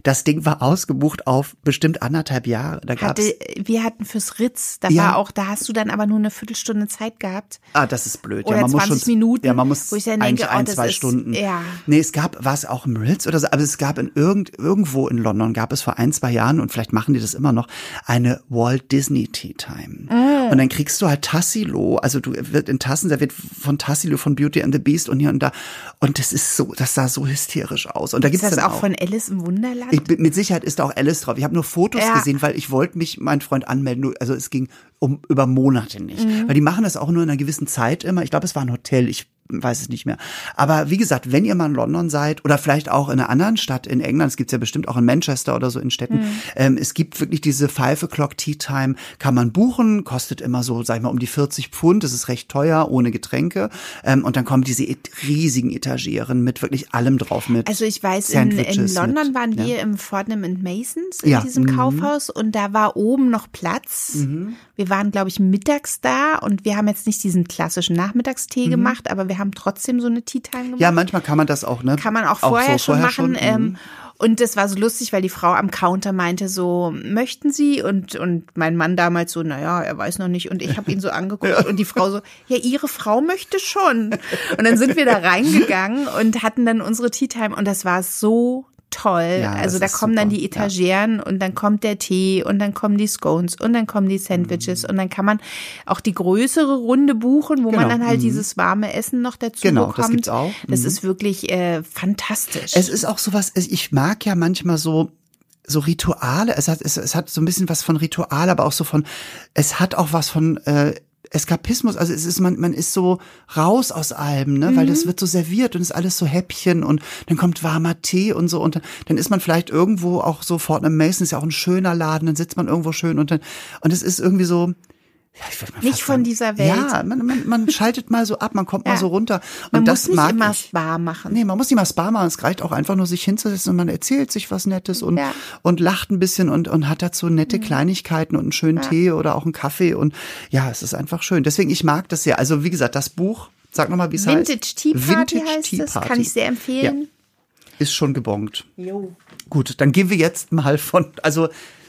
Das Ding war ausgebucht auf bestimmt anderthalb Jahre. Da gab's, Hatte, wir hatten fürs Ritz, da ja. war auch, da hast du dann aber nur eine Viertelstunde Zeit gehabt. Ah, das ist blöd. Oder ja, man 20 muss schon, Minuten. Ja, man muss wo ich dann denke, ein, oh, zwei ist, Stunden. Ja. Nee, es gab, war es auch im Ritz oder so, aber es gab in irgend, irgendwo in London, gab es vor ein, zwei Jahren und vielleicht machen die das immer noch, eine Walt Disney Tea Time. Mm. Und dann kriegst du halt Tassilo, also du wird in Tassen serviert von Tassilo von Beauty and the Beast und hier und da. Und das ist so, das sah so hysterisch aus. Und da gibt's ist das dann auch, auch von Alice im Wunderland? Ich, mit Sicherheit ist da auch Alice drauf. Ich habe nur Fotos ja. gesehen, weil ich wollte mich meinen Freund anmelden. Also es ging um über Monate nicht. Mhm. Weil die machen das auch nur in einer gewissen Zeit immer. Ich glaube, es war ein Hotel. Ich weiß es nicht mehr. Aber wie gesagt, wenn ihr mal in London seid oder vielleicht auch in einer anderen Stadt in England, es gibt's ja bestimmt auch in Manchester oder so in Städten, mhm. ähm, es gibt wirklich diese Five O'Clock Tea Time, kann man buchen, kostet immer so, sag ich mal, um die 40 Pfund, das ist recht teuer, ohne Getränke. Ähm, und dann kommen diese riesigen Etagieren mit wirklich allem drauf mit. Also ich weiß, in, in, London mit, waren wir ja. im Fortnum Masons in ja. diesem mhm. Kaufhaus und da war oben noch Platz. Mhm. Wir waren, glaube ich, mittags da und wir haben jetzt nicht diesen klassischen Nachmittagstee mhm. gemacht, aber wir haben trotzdem so eine Tea Time gemacht. Ja, manchmal kann man das auch, ne? Kann man auch, auch vorher, so, schon vorher machen. Schon, ähm, mhm. und das war so lustig, weil die Frau am Counter meinte so, möchten Sie? Und, und mein Mann damals so, naja, er weiß noch nicht. Und ich habe ihn so angeguckt ja. und die Frau so, ja, Ihre Frau möchte schon. Und dann sind wir da reingegangen und hatten dann unsere Tea Time und das war so toll. Ja, also da kommen super. dann die Etageren ja. und dann kommt der Tee und dann kommen die Scones und dann kommen die Sandwiches mhm. und dann kann man auch die größere Runde buchen, wo genau. man dann halt mhm. dieses warme Essen noch dazu genau, bekommt. Genau, das gibt's auch. Mhm. Das ist wirklich äh, fantastisch. Es ist auch sowas, ich mag ja manchmal so so Rituale, es hat, es, es hat so ein bisschen was von Ritual, aber auch so von, es hat auch was von äh, Eskapismus, also es ist, man, man ist so raus aus allem, ne, mhm. weil das mhm. wird so serviert und ist alles so Häppchen und dann kommt warmer Tee und so und dann, dann ist man vielleicht irgendwo auch sofort im Mason, ist ja auch ein schöner Laden, dann sitzt man irgendwo schön und dann, und es ist irgendwie so, ja, ich würde mal nicht von sagen, dieser Welt. Ja, man, man, man schaltet mal so ab, man kommt ja. mal so runter. Und man das muss nicht immer ich. Spa machen. Nee, man muss nicht mal Spa machen. Es reicht auch einfach nur, sich hinzusetzen und man erzählt sich was Nettes und, ja. und lacht ein bisschen und, und hat dazu nette mhm. Kleinigkeiten und einen schönen ja. Tee oder auch einen Kaffee. Und ja, es ist einfach schön. Deswegen, ich mag das sehr. Also, wie gesagt, das Buch, sag nochmal, wie es heißt. Vintage Tea Party Vintage heißt Tea Party. kann ich sehr empfehlen. Ja. Ist schon gebongt. Jo. Gut, dann gehen wir jetzt mal von, also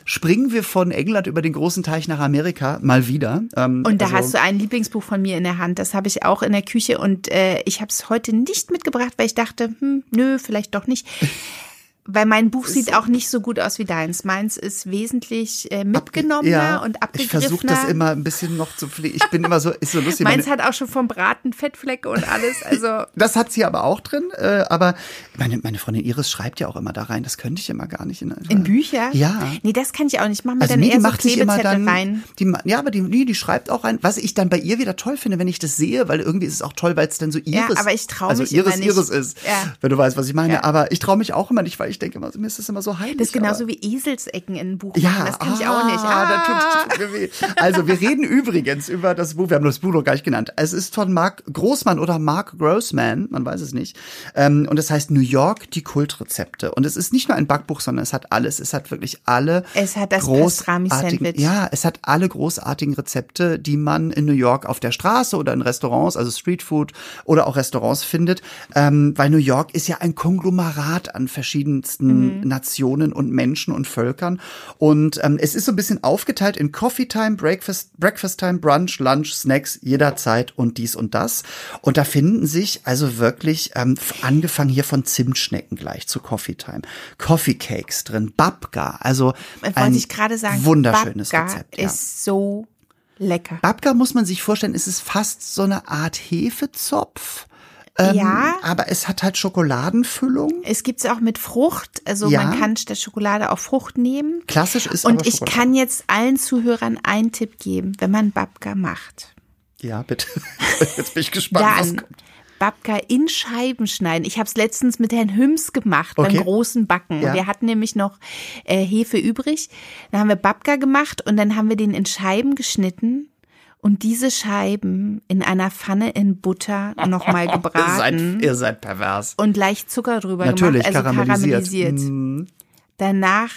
springen wir von England über den großen Teich nach Amerika mal wieder. Ähm, und da also, hast du ein Lieblingsbuch von mir in der Hand. Das habe ich auch in der Küche und äh, ich habe es heute nicht mitgebracht, weil ich dachte, hm, nö, vielleicht doch nicht. Weil mein Buch sieht auch nicht so gut aus wie deins. Meins ist wesentlich äh, mitgenommener ja, und abgegriffener. Ich versuche das immer ein bisschen noch zu pflegen. Ich bin immer so, ist so lustig. Meins hat auch schon vom Braten Fettflecke und alles. Also das hat sie aber auch drin. Äh, aber meine, meine Freundin Iris schreibt ja auch immer da rein. Das könnte ich immer gar nicht. In, in Bücher? Ja. Nee, das kann ich auch nicht. Mach mir also dann nee, eher so Klebezettel dann, rein. Die, ja, aber die, nee, die schreibt auch rein. Was ich dann bei ihr wieder toll finde, wenn ich das sehe, weil irgendwie ist es auch toll, weil es dann so Iris. Ja, aber ich traue also mich Iris, immer nicht. Iris ist. Ja. Wenn du weißt, was ich meine. Ja. Aber ich traue mich auch immer nicht, weil ich denke immer, mir ist das immer so heilig. Das ist genauso wie Eselsecken in einem Buch. Ja, das kann ah, ich auch nicht. Ah. ah. tut, tut mir weh. Also wir reden übrigens über das Buch, wir haben das Buch noch gar nicht genannt. Es ist von Mark Großmann oder Mark Grossman, man weiß es nicht. Ähm, und es heißt New York, die Kultrezepte. Und es ist nicht nur ein Backbuch, sondern es hat alles. Es hat wirklich alle Es hat das Pastrami-Sandwich. Ja, es hat alle großartigen Rezepte, die man in New York auf der Straße oder in Restaurants, also Streetfood oder auch Restaurants findet. Ähm, weil New York ist ja ein Konglomerat an verschiedensten mhm. Nationen und Menschen und Völkern. Und ähm, es ist so ein bisschen aufgeteilt in Coffee Time, Breakfast, Breakfast Time, Brunch, Lunch, Snacks, jederzeit und dies und das. Und da finden sich also wirklich, ähm, angefangen hier von Zimtschnecken gleich zu Coffee Time, Coffee Cakes drin, Babka, also ein sagen, wunderschönes Babka Rezept. Ja. ist so lecker. Babka muss man sich vorstellen, ist es fast so eine Art Hefezopf ähm, ja. Aber es hat halt Schokoladenfüllung. Es gibt es auch mit Frucht. Also ja. man kann statt Schokolade auch Frucht nehmen. Klassisch ist Und ich kann jetzt allen Zuhörern einen Tipp geben, wenn man Babka macht. Ja, bitte. Jetzt bin ich gespannt, Dann was kommt. Babka in Scheiben schneiden. Ich habe es letztens mit Herrn Hüms gemacht okay. beim großen Backen. Ja. Wir hatten nämlich noch äh, Hefe übrig. Dann haben wir Babka gemacht und dann haben wir den in Scheiben geschnitten und diese Scheiben in einer Pfanne in Butter nochmal gebraten. ihr, seid, ihr seid pervers. Und leicht Zucker drüber Natürlich, gemacht, also karamellisiert. karamellisiert. Mm. Danach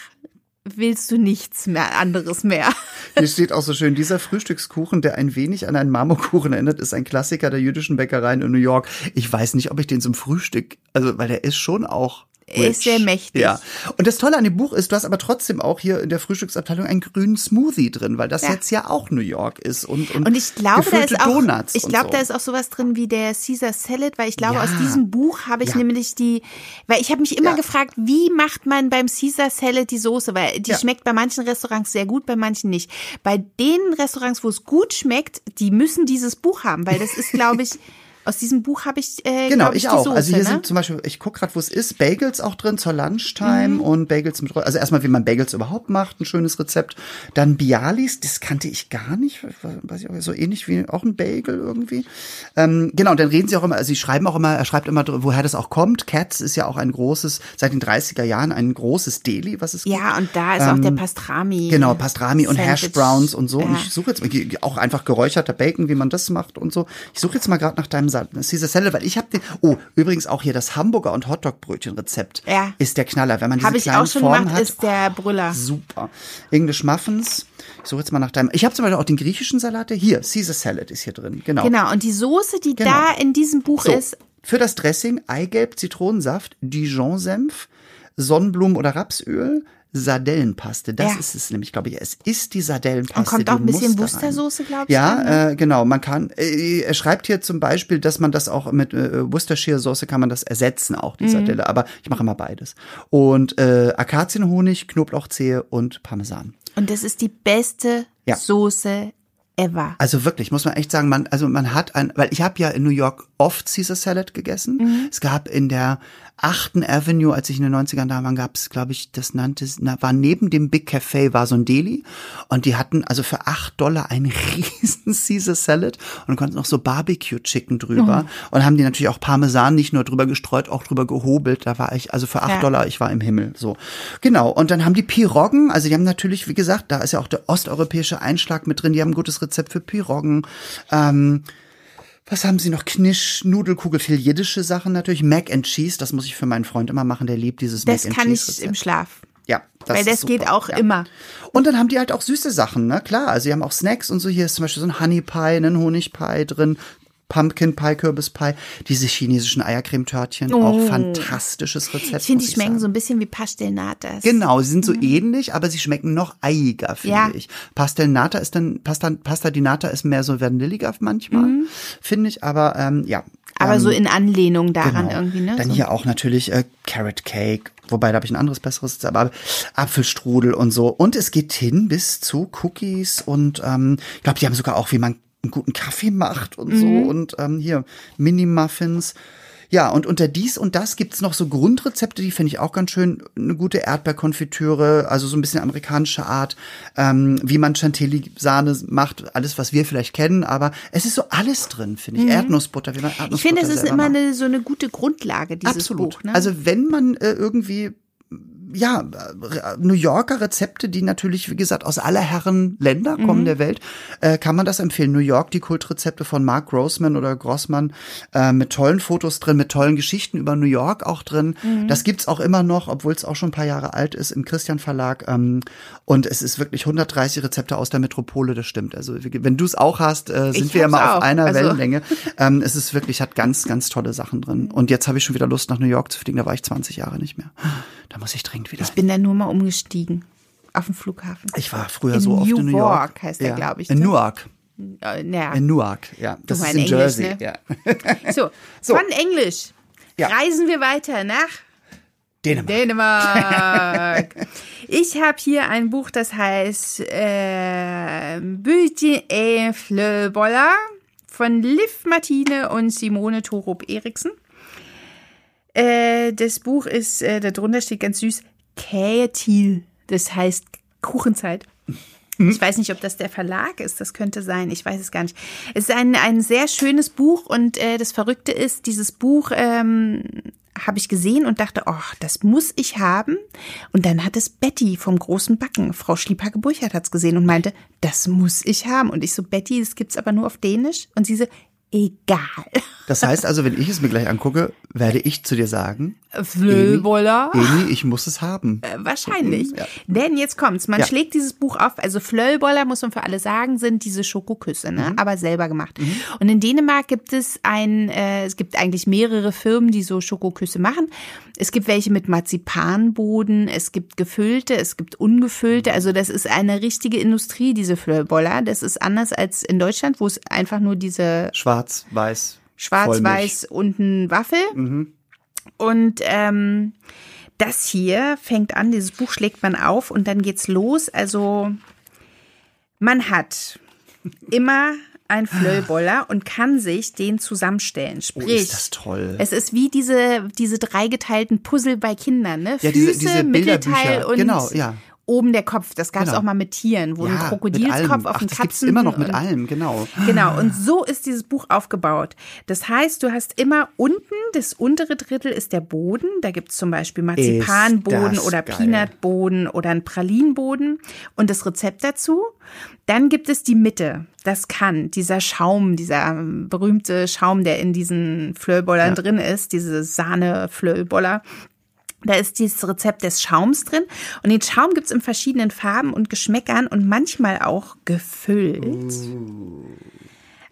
willst du nichts mehr anderes mehr. Hier steht auch so schön, dieser Frühstückskuchen, der ein wenig an einen Marmorkuchen erinnert, ist ein Klassiker der jüdischen Bäckereien in New York. Ich weiß nicht, ob ich den zum Frühstück, also weil der ist schon auch er ist sehr mächtig. Ja. Und das Tolle an dem Buch ist, du hast aber trotzdem auch hier in der Frühstücksabteilung einen grünen Smoothie drin, weil das ja. jetzt ja auch New York ist und und, und ich glaube, da ist auch Donuts ich glaube, so. da ist auch sowas drin wie der Caesar Salad, weil ich glaube, ja. aus diesem Buch habe ich ja. nämlich die, weil ich habe mich immer gefragt, wie macht man beim Caesar Salad die Soße, weil die schmeckt bei manchen Restaurants sehr gut, bei manchen nicht. Bei den Restaurants, wo es gut schmeckt, die müssen dieses Buch haben, weil das ist, glaube ich Aus diesem Buch habe ich äh, genau ich, ich auch. Soße, also hier ne? sind zum Beispiel, ich gucke gerade, wo es ist, Bagels auch drin zur Lunchtime mhm. und Bagels mit also erstmal wie man Bagels überhaupt macht, ein schönes Rezept. Dann Bialis, das kannte ich gar nicht, weiß ich auch so ähnlich wie auch ein Bagel irgendwie. Ähm, genau, und dann reden sie auch immer, also sie schreiben auch immer, er schreibt immer, woher das auch kommt. Cats ist ja auch ein großes, seit den 30er Jahren ein großes Deli, was es gibt. Ja, und da ist ähm, auch der Pastrami. Genau, Pastrami und Hash Browns und so. Ja. Und ich suche jetzt auch einfach geräucherter Bacon, wie man das macht und so. Ich suche jetzt mal gerade nach deinem Caesar Salad, weil ich habe den. Oh, übrigens auch hier das Hamburger und Hotdog-Brötchen-Rezept ja. ist der Knaller. Wenn man diese hab ich kleinen auch schon Formen gemacht, hat, ist der Brüller. Oh, super. English Muffins. Ich suche jetzt mal nach deinem. Ich habe zum Beispiel auch den griechischen Salat. Hier, Caesar Salad ist hier drin. Genau. Genau. Und die Soße, die genau. da in diesem Buch so, ist. Für das Dressing Eigelb, Zitronensaft, Dijon-Senf, Sonnenblumen- oder Rapsöl, Sardellenpaste. Das ja. ist es nämlich, glaube ich. Es ist die Sardellenpaste. Und kommt auch ein bisschen Worcestersoße, glaube ich. Ja, ne? äh, genau. Man kann, äh, er schreibt hier zum Beispiel, dass man das auch mit äh, Worcestershire-Soße kann man das ersetzen, auch die mhm. Sardelle. Aber ich mache immer beides. Und äh, Akazienhonig, Knoblauchzehe und Parmesan. Und das ist die beste ja. Soße ever. Also wirklich, muss man echt sagen, man, also man hat ein, weil ich habe ja in New York oft Caesar Salad gegessen. Mhm. Es gab in der 8. Avenue, als ich in den 90ern da war, gab es, glaube ich, das nannte, war neben dem Big Cafe war so ein Deli und die hatten also für 8 Dollar einen riesen Caesar Salad und konnten noch so Barbecue Chicken drüber mhm. und haben die natürlich auch Parmesan nicht nur drüber gestreut, auch drüber gehobelt. Da war ich, also für 8 ja. Dollar, ich war im Himmel, so. Genau. Und dann haben die Piroggen, also die haben natürlich, wie gesagt, da ist ja auch der osteuropäische Einschlag mit drin, die haben ein gutes Rezept für Piroggen. Ähm, was haben sie noch? Knisch, Nudelkugel, viel jiddische Sachen natürlich. Mac and Cheese, das muss ich für meinen Freund immer machen, der liebt dieses das Mac and Cheese. Das kann ich im Schlaf. Ja, das Weil das geht auch ja. immer. Und dann haben die halt auch süße Sachen, ne? Klar, also sie haben auch Snacks und so. Hier ist zum Beispiel so ein Honey Pie, ein Honigpie drin, Pumpkin Pie, Kürbis Pie, diese chinesischen Eiercremetörtchen, oh. auch fantastisches Rezept. Ich finde, die schmecken sagen. so ein bisschen wie Pastelnatas. Genau, sie sind so mhm. ähnlich, aber sie schmecken noch eiiger, finde ja. ich. Pastelnata ist dann, Pasta, Pasta di Nata ist mehr so vanilliger manchmal, mhm. finde ich, aber ähm, ja. Aber ähm, so in Anlehnung daran genau. irgendwie, ne? Dann so. hier auch natürlich äh, Carrot Cake, wobei da habe ich ein anderes besseres, aber Apfelstrudel und so. Und es geht hin bis zu Cookies und ähm, ich glaube, die haben sogar auch, wie man einen guten Kaffee macht und so. Mhm. Und ähm, hier Mini-Muffins. Ja, und unter dies und das gibt's noch so Grundrezepte, die finde ich auch ganz schön. Eine gute Erdbeerkonfitüre, also so ein bisschen amerikanische Art, ähm, wie man Chantilly-Sahne macht, alles, was wir vielleicht kennen, aber es ist so alles drin, finde ich. Mhm. Erdnussbutter, wie man Erdnussbutter Ich finde, es ist immer eine, so eine gute Grundlage, dieses Absolut. Buch. Ne? Also wenn man äh, irgendwie ja, New Yorker Rezepte, die natürlich, wie gesagt, aus aller Herren Länder kommen mhm. der Welt, äh, kann man das empfehlen. New York, die Kultrezepte von Mark Grossman oder Grossman, äh, mit tollen Fotos drin, mit tollen Geschichten über New York auch drin. Mhm. Das gibt's auch immer noch, obwohl es auch schon ein paar Jahre alt ist, im Christian Verlag. Ähm, und es ist wirklich 130 Rezepte aus der Metropole, das stimmt. Also wenn du es auch hast, äh, sind ich wir ja mal auf einer also. Wellenlänge. Ähm, es ist wirklich, hat ganz, ganz tolle Sachen drin. Und jetzt habe ich schon wieder Lust, nach New York zu fliegen. Da war ich 20 Jahre nicht mehr. Da muss ich dringend wieder. Ich bin da nur mal umgestiegen auf dem Flughafen. Ich war früher in so oft in New York. York heißt der, ja. glaube ich. In ne? Newark. Äh, ja. In Newark, ja. Das ist in Englisch, Jersey. Ne? Ja. So, so, von Englisch ja. reisen wir weiter nach Dänemark. Dänemark. ich habe hier ein Buch, das heißt äh, Bulletin et Flöboller von Liv Martine und Simone Torup Eriksen. Äh, das Buch ist, äh, darunter steht ganz süß, Kätil. Das heißt Kuchenzeit. Ich weiß nicht, ob das der Verlag ist, das könnte sein, ich weiß es gar nicht. Es ist ein, ein sehr schönes Buch und äh, das Verrückte ist, dieses Buch ähm, habe ich gesehen und dachte, oh, das muss ich haben. Und dann hat es Betty vom großen Backen, Frau Schliephake-Burchardt hat es gesehen und meinte, das muss ich haben. Und ich so, Betty, das gibt's aber nur auf Dänisch. Und sie so, egal. Das heißt also, wenn ich es mir gleich angucke, werde ich zu dir sagen, Flöllboller. Eni, ich muss es haben. Äh, wahrscheinlich. Ja. Denn jetzt kommt's. Man ja. schlägt dieses Buch auf. Also Flöllboller, muss man für alle sagen, sind diese Schokoküsse, ne? Mhm. aber selber gemacht. Mhm. Und in Dänemark gibt es ein, äh, es gibt eigentlich mehrere Firmen, die so Schokoküsse machen. Es gibt welche mit Marzipanboden, es gibt gefüllte, es gibt ungefüllte. Also das ist eine richtige Industrie, diese Flöllboller. Das ist anders als in Deutschland, wo es einfach nur diese Schwarz-Weiß. Schwarz-Weiß und ein Waffel. Mhm. Und ähm, das hier fängt an, dieses Buch schlägt man auf und dann geht's los. Also man hat immer ein Flöllboller und kann sich den zusammenstellen. Sprich, oh, ist das toll. Es ist wie diese, diese dreigeteilten Puzzle bei Kindern, ne? Ja, Füße, diese, diese Mittelteil und, genau, ja oben der Kopf. Das gab es genau. auch mal mit Tieren, wo ja, ein Krokodilskopf auf dem Katzen. Das immer noch mit allem, genau. Genau. Und so ist dieses Buch aufgebaut. Das heißt, du hast immer unten, das untere Drittel ist der Boden. Da gibt es zum Beispiel Marzipanboden oder Peanutboden oder einen Pralinboden und das Rezept dazu. Dann gibt es die Mitte. Das kann dieser Schaum, dieser berühmte Schaum, der in diesen Flöllbollern ja. drin ist, diese Sahne-Flöllboller. Da ist dieses Rezept des Schaums drin. Und den Schaum gibt's in verschiedenen Farben und Geschmäckern und manchmal auch gefüllt. Uh.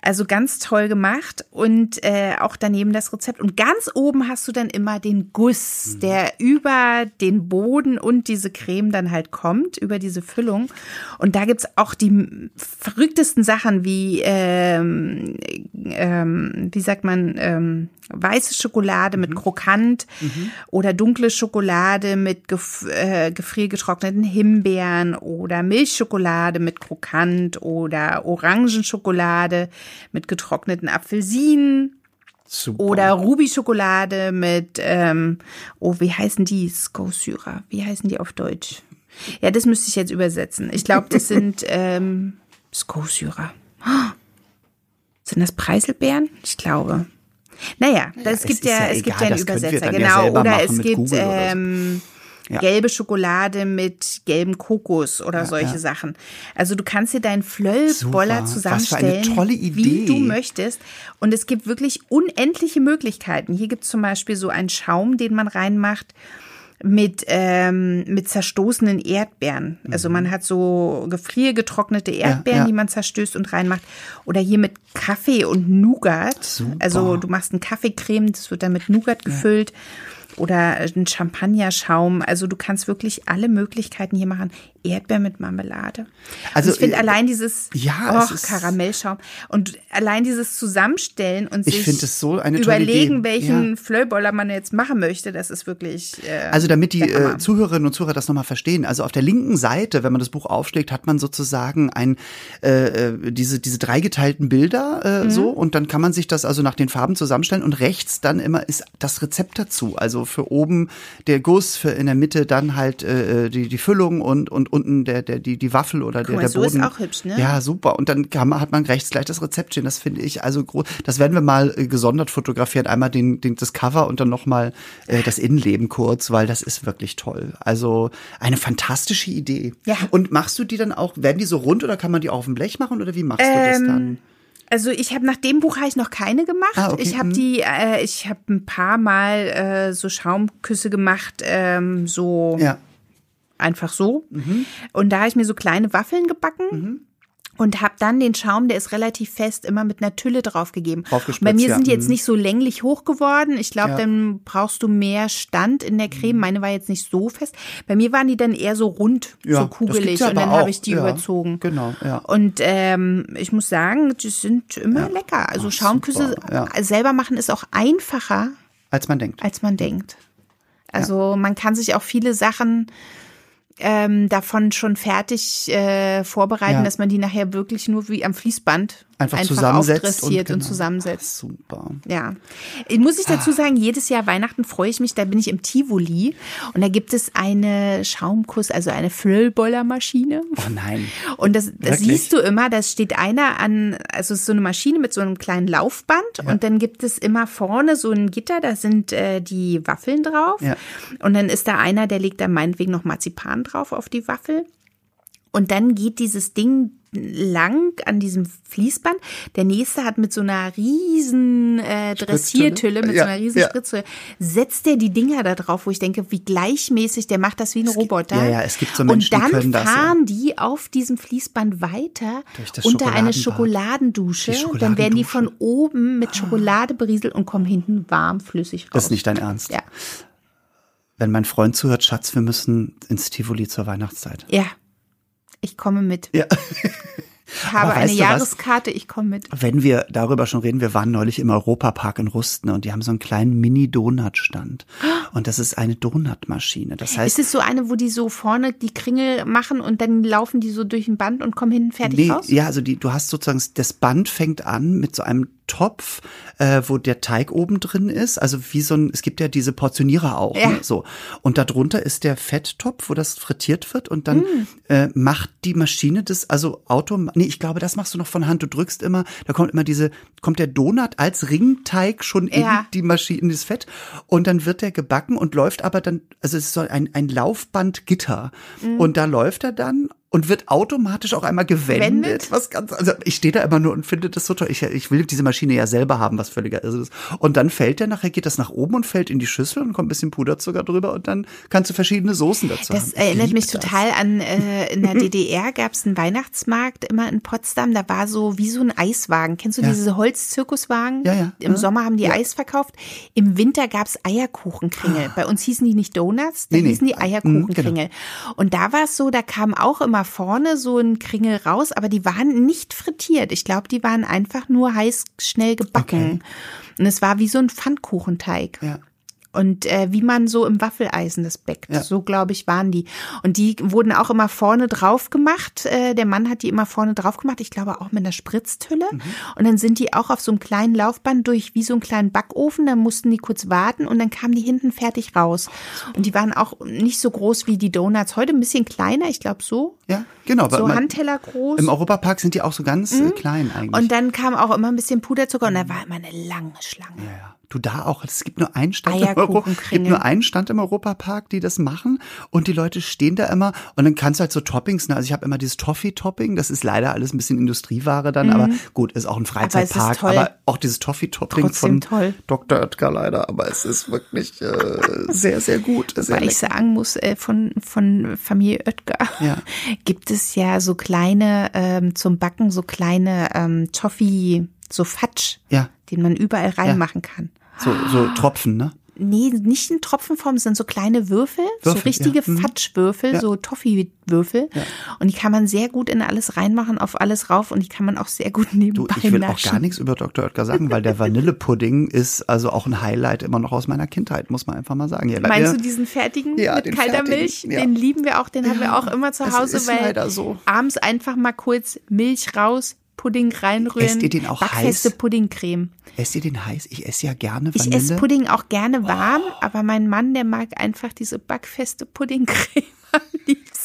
Also ganz toll gemacht und äh, auch daneben das Rezept. Und ganz oben hast du dann immer den Guss, mhm. der über den Boden und diese Creme dann halt kommt, über diese Füllung. Und da gibt's auch die verrücktesten Sachen wie, ähm, ähm, wie sagt man, ähm, weiße Schokolade mit mhm. Krokant mhm. oder dunkle Schokolade mit gef äh, gefriergetrockneten Himbeeren oder Milchschokolade mit Krokant oder Orangenschokolade mit getrockneten Apfelsinen. Super. Oder Ruby-Schokolade mit, ähm, oh, wie heißen die? Skosyra. Wie heißen die auf Deutsch? Ja, das müsste ich jetzt übersetzen. Ich glaube, das sind ähm, Skosyra. Sind das Preiselbeeren? Ich glaube. Naja, das, ja, gibt ja, ja, es gibt ja einen Übersetzer, genau. Oder es gibt ähm, ja. gelbe Schokolade mit gelbem Kokos oder ja, solche ja. Sachen. Also du kannst dir deinen Flöllboller zusammenstellen, wie du möchtest. Und es gibt wirklich unendliche Möglichkeiten. Hier gibt es zum Beispiel so einen Schaum, den man reinmacht mit, ähm, mit zerstoßenen Erdbeeren. Also mhm. man hat so gefriergetrocknete Erdbeeren, ja, ja. die man zerstößt und reinmacht. Oder hier mit Kaffee und Nougat. Super. Also du machst ein Kaffeecreme, das wird dann mit Nougat gefüllt. Ja oder ein Champagnerschaum. Also du kannst wirklich alle Möglichkeiten hier machen. Erdbeer mit Marmelade. Also und ich finde äh, allein dieses ja, oh, Karamellschaum und allein dieses Zusammenstellen und sich so überlegen, welchen ja. Flöllboller man jetzt machen möchte, das ist wirklich. Äh, also damit die äh, Zuhörerinnen und Zuhörer das nochmal verstehen. Also auf der linken Seite, wenn man das Buch aufschlägt, hat man sozusagen ein äh, äh, diese diese dreigeteilten Bilder äh, mhm. so und dann kann man sich das also nach den Farben zusammenstellen und rechts dann immer ist das Rezept dazu. Also für oben der Guss, für in der Mitte dann halt äh, äh die die Füllung und und unten der der die die Waffel oder der, mal, der so Boden. ist auch hübsch, ne? Ja, super. Und dann man, hat man rechts gleich das Rezept stehen. Das finde ich also groß. Das werden wir mal äh, gesondert fotografieren. Einmal den, den das Cover und dann noch mal äh, das Innenleben kurz, weil das ist wirklich toll. Also eine fantastische Idee. Ja. Und machst du die dann auch? Werden die so rund oder kann man die auf dem Blech machen oder wie machst ähm, du das ähm, dann? Also ich habe nach dem Buch habe ich noch keine gemacht. Ah, okay. Ich habe mhm. die, äh, ich habe ein paar Mal äh, so Schaumküsse gemacht, ähm, so ja. einfach so. Mhm. Und da habe ich mir so kleine Waffeln gebacken. Mhm und habe dann den Schaum, der ist relativ fest, immer mit einer Tülle draufgegeben. Bei mir sind die jetzt mhm. nicht so länglich hoch geworden. Ich glaube, ja. dann brauchst du mehr Stand in der Creme. Mhm. Meine war jetzt nicht so fest. Bei mir waren die dann eher so rund, ja, so kugelig und dann habe ich die ja, überzogen. Genau, ja. Und ähm, ich muss sagen, die sind immer lecker. Also Ach, Schaumküsse selber machen ist auch einfacher, als man denkt. Als man denkt. Also man kann sich auch viele Sachen ähm, davon schon fertig äh, vorbereiten, ja. dass man die nachher wirklich nur wie am Fließband einfach, einfach zusammensetzt und, genau. und, zusammensetzt. Super. Ja. Muss ich dazu ah. sagen, jedes Jahr Weihnachten freue ich mich, da bin ich im Tivoli und da gibt es eine Schaumkuss, also eine Füllbollermaschine. Oh nein. Und das, das siehst du immer, da steht einer an, also es ist so eine Maschine mit so einem kleinen Laufband ja. und dann gibt es immer vorne so ein Gitter, da sind äh, die Waffeln drauf. Ja. Und dann ist da einer, der legt da meinetwegen noch Marzipan drauf auf die Waffel. Und dann geht dieses Ding lang an diesem Fließband. Der nächste hat mit so einer riesen äh, Dressiertülle, mit ja, so einer riesen ja. Spritzhülle, setzt der die Dinger da drauf, wo ich denke, wie gleichmäßig, der macht das wie ein es Roboter. Gibt, ja, ja, es gibt so Menschen, Und dann die das, fahren ja. die auf diesem Fließband weiter unter eine Schokoladendusche. Dann werden die von oben mit Schokolade berieselt und kommen hinten warm flüssig raus. Das ist nicht dein Ernst. Ja. Wenn mein Freund zuhört, Schatz, wir müssen ins Tivoli zur Weihnachtszeit. Ja. Ich komme mit. Ja. Ich habe eine Jahreskarte, ich komme mit. Wenn wir darüber schon reden, wir waren neulich im Europapark in Rusten und die haben so einen kleinen Mini-Donut-Stand. Und das ist eine Donutmaschine. Das heißt. Ist es so eine, wo die so vorne die Kringel machen und dann laufen die so durch ein Band und kommen hinten fertig nee, raus? Ja, also die, du hast sozusagen, das Band fängt an mit so einem Topf, äh, wo der Teig oben drin ist. Also wie so ein, es gibt ja diese Portionierer auch. Ja. Ne? So. Und darunter ist der Fetttopf, wo das frittiert wird. Und dann mm. äh, macht die Maschine das, also Auto, nee, ich glaube, das machst du noch von Hand. Du drückst immer, da kommt immer diese, kommt der Donut als Ringteig schon ja. in die Maschine, in das Fett. Und dann wird der gebacken und läuft aber dann, also es ist so ein, ein Laufbandgitter. Mm. Und da läuft er dann und wird automatisch auch einmal gewendet. Wendet? Was ganz, also ich stehe da immer nur und finde das so toll. Ich, ich will diese Maschine ja selber haben, was völliger ist. Und dann fällt der nachher, geht das nach oben und fällt in die Schüssel und kommt ein bisschen Puderzucker drüber und dann kannst du verschiedene Soßen dazu das haben. Das erinnert mich das. total an, äh, in der DDR gab es einen Weihnachtsmarkt immer in Potsdam, da war so wie so ein Eiswagen. Kennst du ja. diese Holzzirkuswagen? Ja, ja. Im ja. Sommer haben die ja. Eis verkauft. Im Winter gab es Eierkuchenkringel. Ah. Bei uns hießen die nicht Donuts, da nee, hießen nee. die Eierkuchenkringel. Genau. Und da war es so, da kam auch immer vorne so ein Kringel raus, aber die waren nicht frittiert. Ich glaube, die waren einfach nur heiß schnell gebacken. Okay. Und es war wie so ein Pfannkuchenteig. Ja. Und äh, wie man so im Waffeleisen das bäckt. Ja. So, glaube ich, waren die. Und die wurden auch immer vorne drauf gemacht. Äh, der Mann hat die immer vorne drauf gemacht. Ich glaube auch mit einer Spritztülle. Mhm. Und dann sind die auch auf so einem kleinen Laufband durch wie so einen kleinen Backofen. Dann mussten die kurz warten und dann kamen die hinten fertig raus. Und die waren auch nicht so groß wie die Donuts. Heute ein bisschen kleiner, ich glaube so. Ja, genau. So Handteller groß. Im Europapark sind die auch so ganz äh, mhm. klein eigentlich. Und dann kam auch immer ein bisschen Puderzucker und da war immer eine lange Schlange. Ja, ja du da auch, es gibt nur einen Stand im Euro, gibt nur einen Stand im Europapark, die das machen und die Leute stehen da immer und dann kannst du halt so Toppings, ne? also ich habe immer dieses Toffee-Topping, das ist leider alles ein bisschen Industrieware dann, mhm. aber gut, ist auch ein Freizeitpark, aber, aber auch dieses Toffee-Topping von toll. Dr. Oetker leider, aber es ist wirklich äh, sehr, sehr gut. Sehr Weil ich sagen muss, äh, von, von Familie Oetker ja. gibt es ja so kleine, ähm, zum Backen so kleine ähm, Toffee, so Fatsch, ja. den man überall reinmachen ja. kann. So, so Tropfen, ne? Nee, nicht in Tropfenform, es sind so kleine Würfel, Würfel so richtige ja. Mhm. Fatschwürfel, ja. so Toffee-Würfel. Ja. Und die kann man sehr gut in alles reinmachen, auf alles rauf und die kann man auch sehr gut nebenbei du, Ich will naschen. auch gar nichts über Dr. Oetker sagen, weil der Vanillepudding ist also auch ein Highlight immer noch aus meiner Kindheit, muss man einfach mal sagen. Ja, Meinst du diesen fertigen mit kalter fertigen, Milch? Den lieben wir auch, den haben wir auch immer zu Hause, weil so. abends einfach mal kurz Milch raus, Pudding reinrühren. Esst ihr den auch Backfeste heiß? Puddingcreme. Esst ihr den heiß? Ich esse ja gerne Vanille. Ich esse Pudding auch gerne warm, oh. aber mein Mann, der mag einfach diese backfeste Puddingcreme.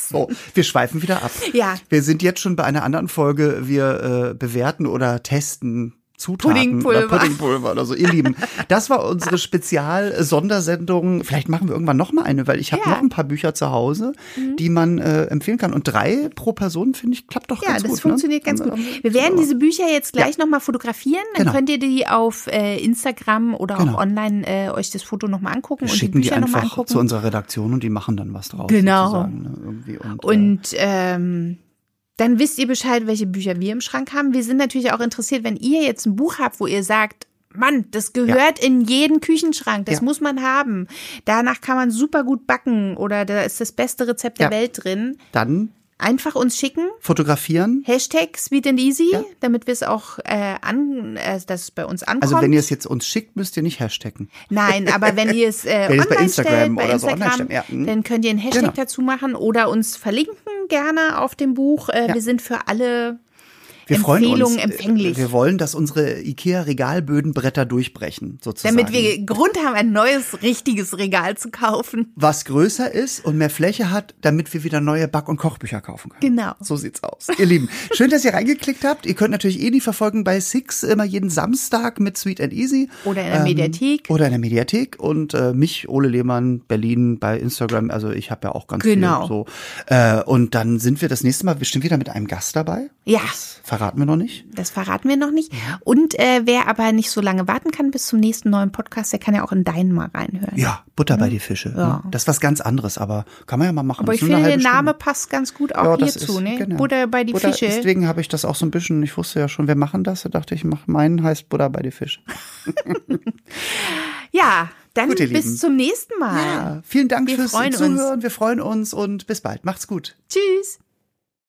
So, wir schweifen wieder ab. Ja. Wir sind jetzt schon bei einer anderen Folge. Wir äh, bewerten oder testen Zutaten Puddingpulver. oder Puddingpulver oder so. Ihr Lieben, das war unsere Spezial-Sondersendung. Vielleicht machen wir irgendwann noch mal eine, weil ich habe ja. noch ein paar Bücher zu Hause, mhm. die man äh, empfehlen kann. Und drei pro Person, finde ich, klappt doch ja, ganz gut. Ja, das funktioniert ne? ganz gut. Wir werden diese Bücher jetzt gleich ja. noch mal fotografieren. Dann genau. könnt ihr die auf äh, Instagram oder genau. auch online äh, euch das Foto noch mal angucken wir und schicken die Bücher die noch mal angucken. zu unserer Redaktion und die machen dann was draus. Genau. Ne? Und, und ähm, dann wisst ihr Bescheid, welche Bücher wir im Schrank haben. Wir sind natürlich auch interessiert, wenn ihr jetzt ein Buch habt, wo ihr sagt, Mann, das gehört ja. in jeden Küchenschrank. Das ja. muss man haben. Danach kann man super gut backen oder da ist das beste Rezept der ja. Welt drin. Dann Einfach uns schicken. Fotografieren. Hashtag Sweet and Easy, ja. damit wir es auch äh, an, äh, dass es bei uns ankommt. Also wenn ihr es jetzt uns schickt, müsst ihr nicht hashtaggen. Nein, aber wenn ihr es äh, online bei Instagram stellt, bei oder Instagram, so ja. Hm. dann könnt ihr einen Hashtag genau. dazu machen oder uns verlinken gerne auf dem Buch. Äh, ja. Wir sind für alle wir Empfehlungen empfänglich. Wir wollen, dass unsere IKEA-Regalbödenbretter durchbrechen, sozusagen. Damit wir Grund haben, ein neues, richtiges Regal zu kaufen. Was größer ist und mehr Fläche hat, damit wir wieder neue Back- und Kochbücher kaufen können. Genau. So sieht's aus. Ihr Lieben, schön, dass ihr reingeklickt habt. Ihr könnt natürlich eh die verfolgen bei Six immer jeden Samstag mit Sweet and Easy. Oder in der ähm, Mediathek. Oder in der Mediathek. Und äh, mich, Ole Lehmann, Berlin bei Instagram. Also ich habe ja auch ganz genau. viel so. Äh, und dann sind wir das nächste Mal bestimmt wieder mit einem Gast dabei. Ja. Das verraten wir noch nicht. Das verraten wir noch nicht. Und äh, wer aber nicht so lange warten kann bis zum nächsten neuen Podcast, der kann ja auch in deinen mal reinhören. Ja, Butter bei die Fische. Ja. Das ist was ganz anderes, aber kann man ja mal machen. Aber ich finde, der Name passt ganz gut auch ja, hierzu, ist, ne? Genau. Butter bei die Butter, Fische. Deswegen habe ich das auch so ein bisschen, ich wusste ja schon, wir machen das. Da dachte ich, mach meinen heißt Butter bei die Fische. ja, dann gut, bis Lieben. zum nächsten Mal. Ja, vielen Dank wir fürs Zuhören. Uns. Wir freuen uns und bis bald. Macht's gut. Tschüss.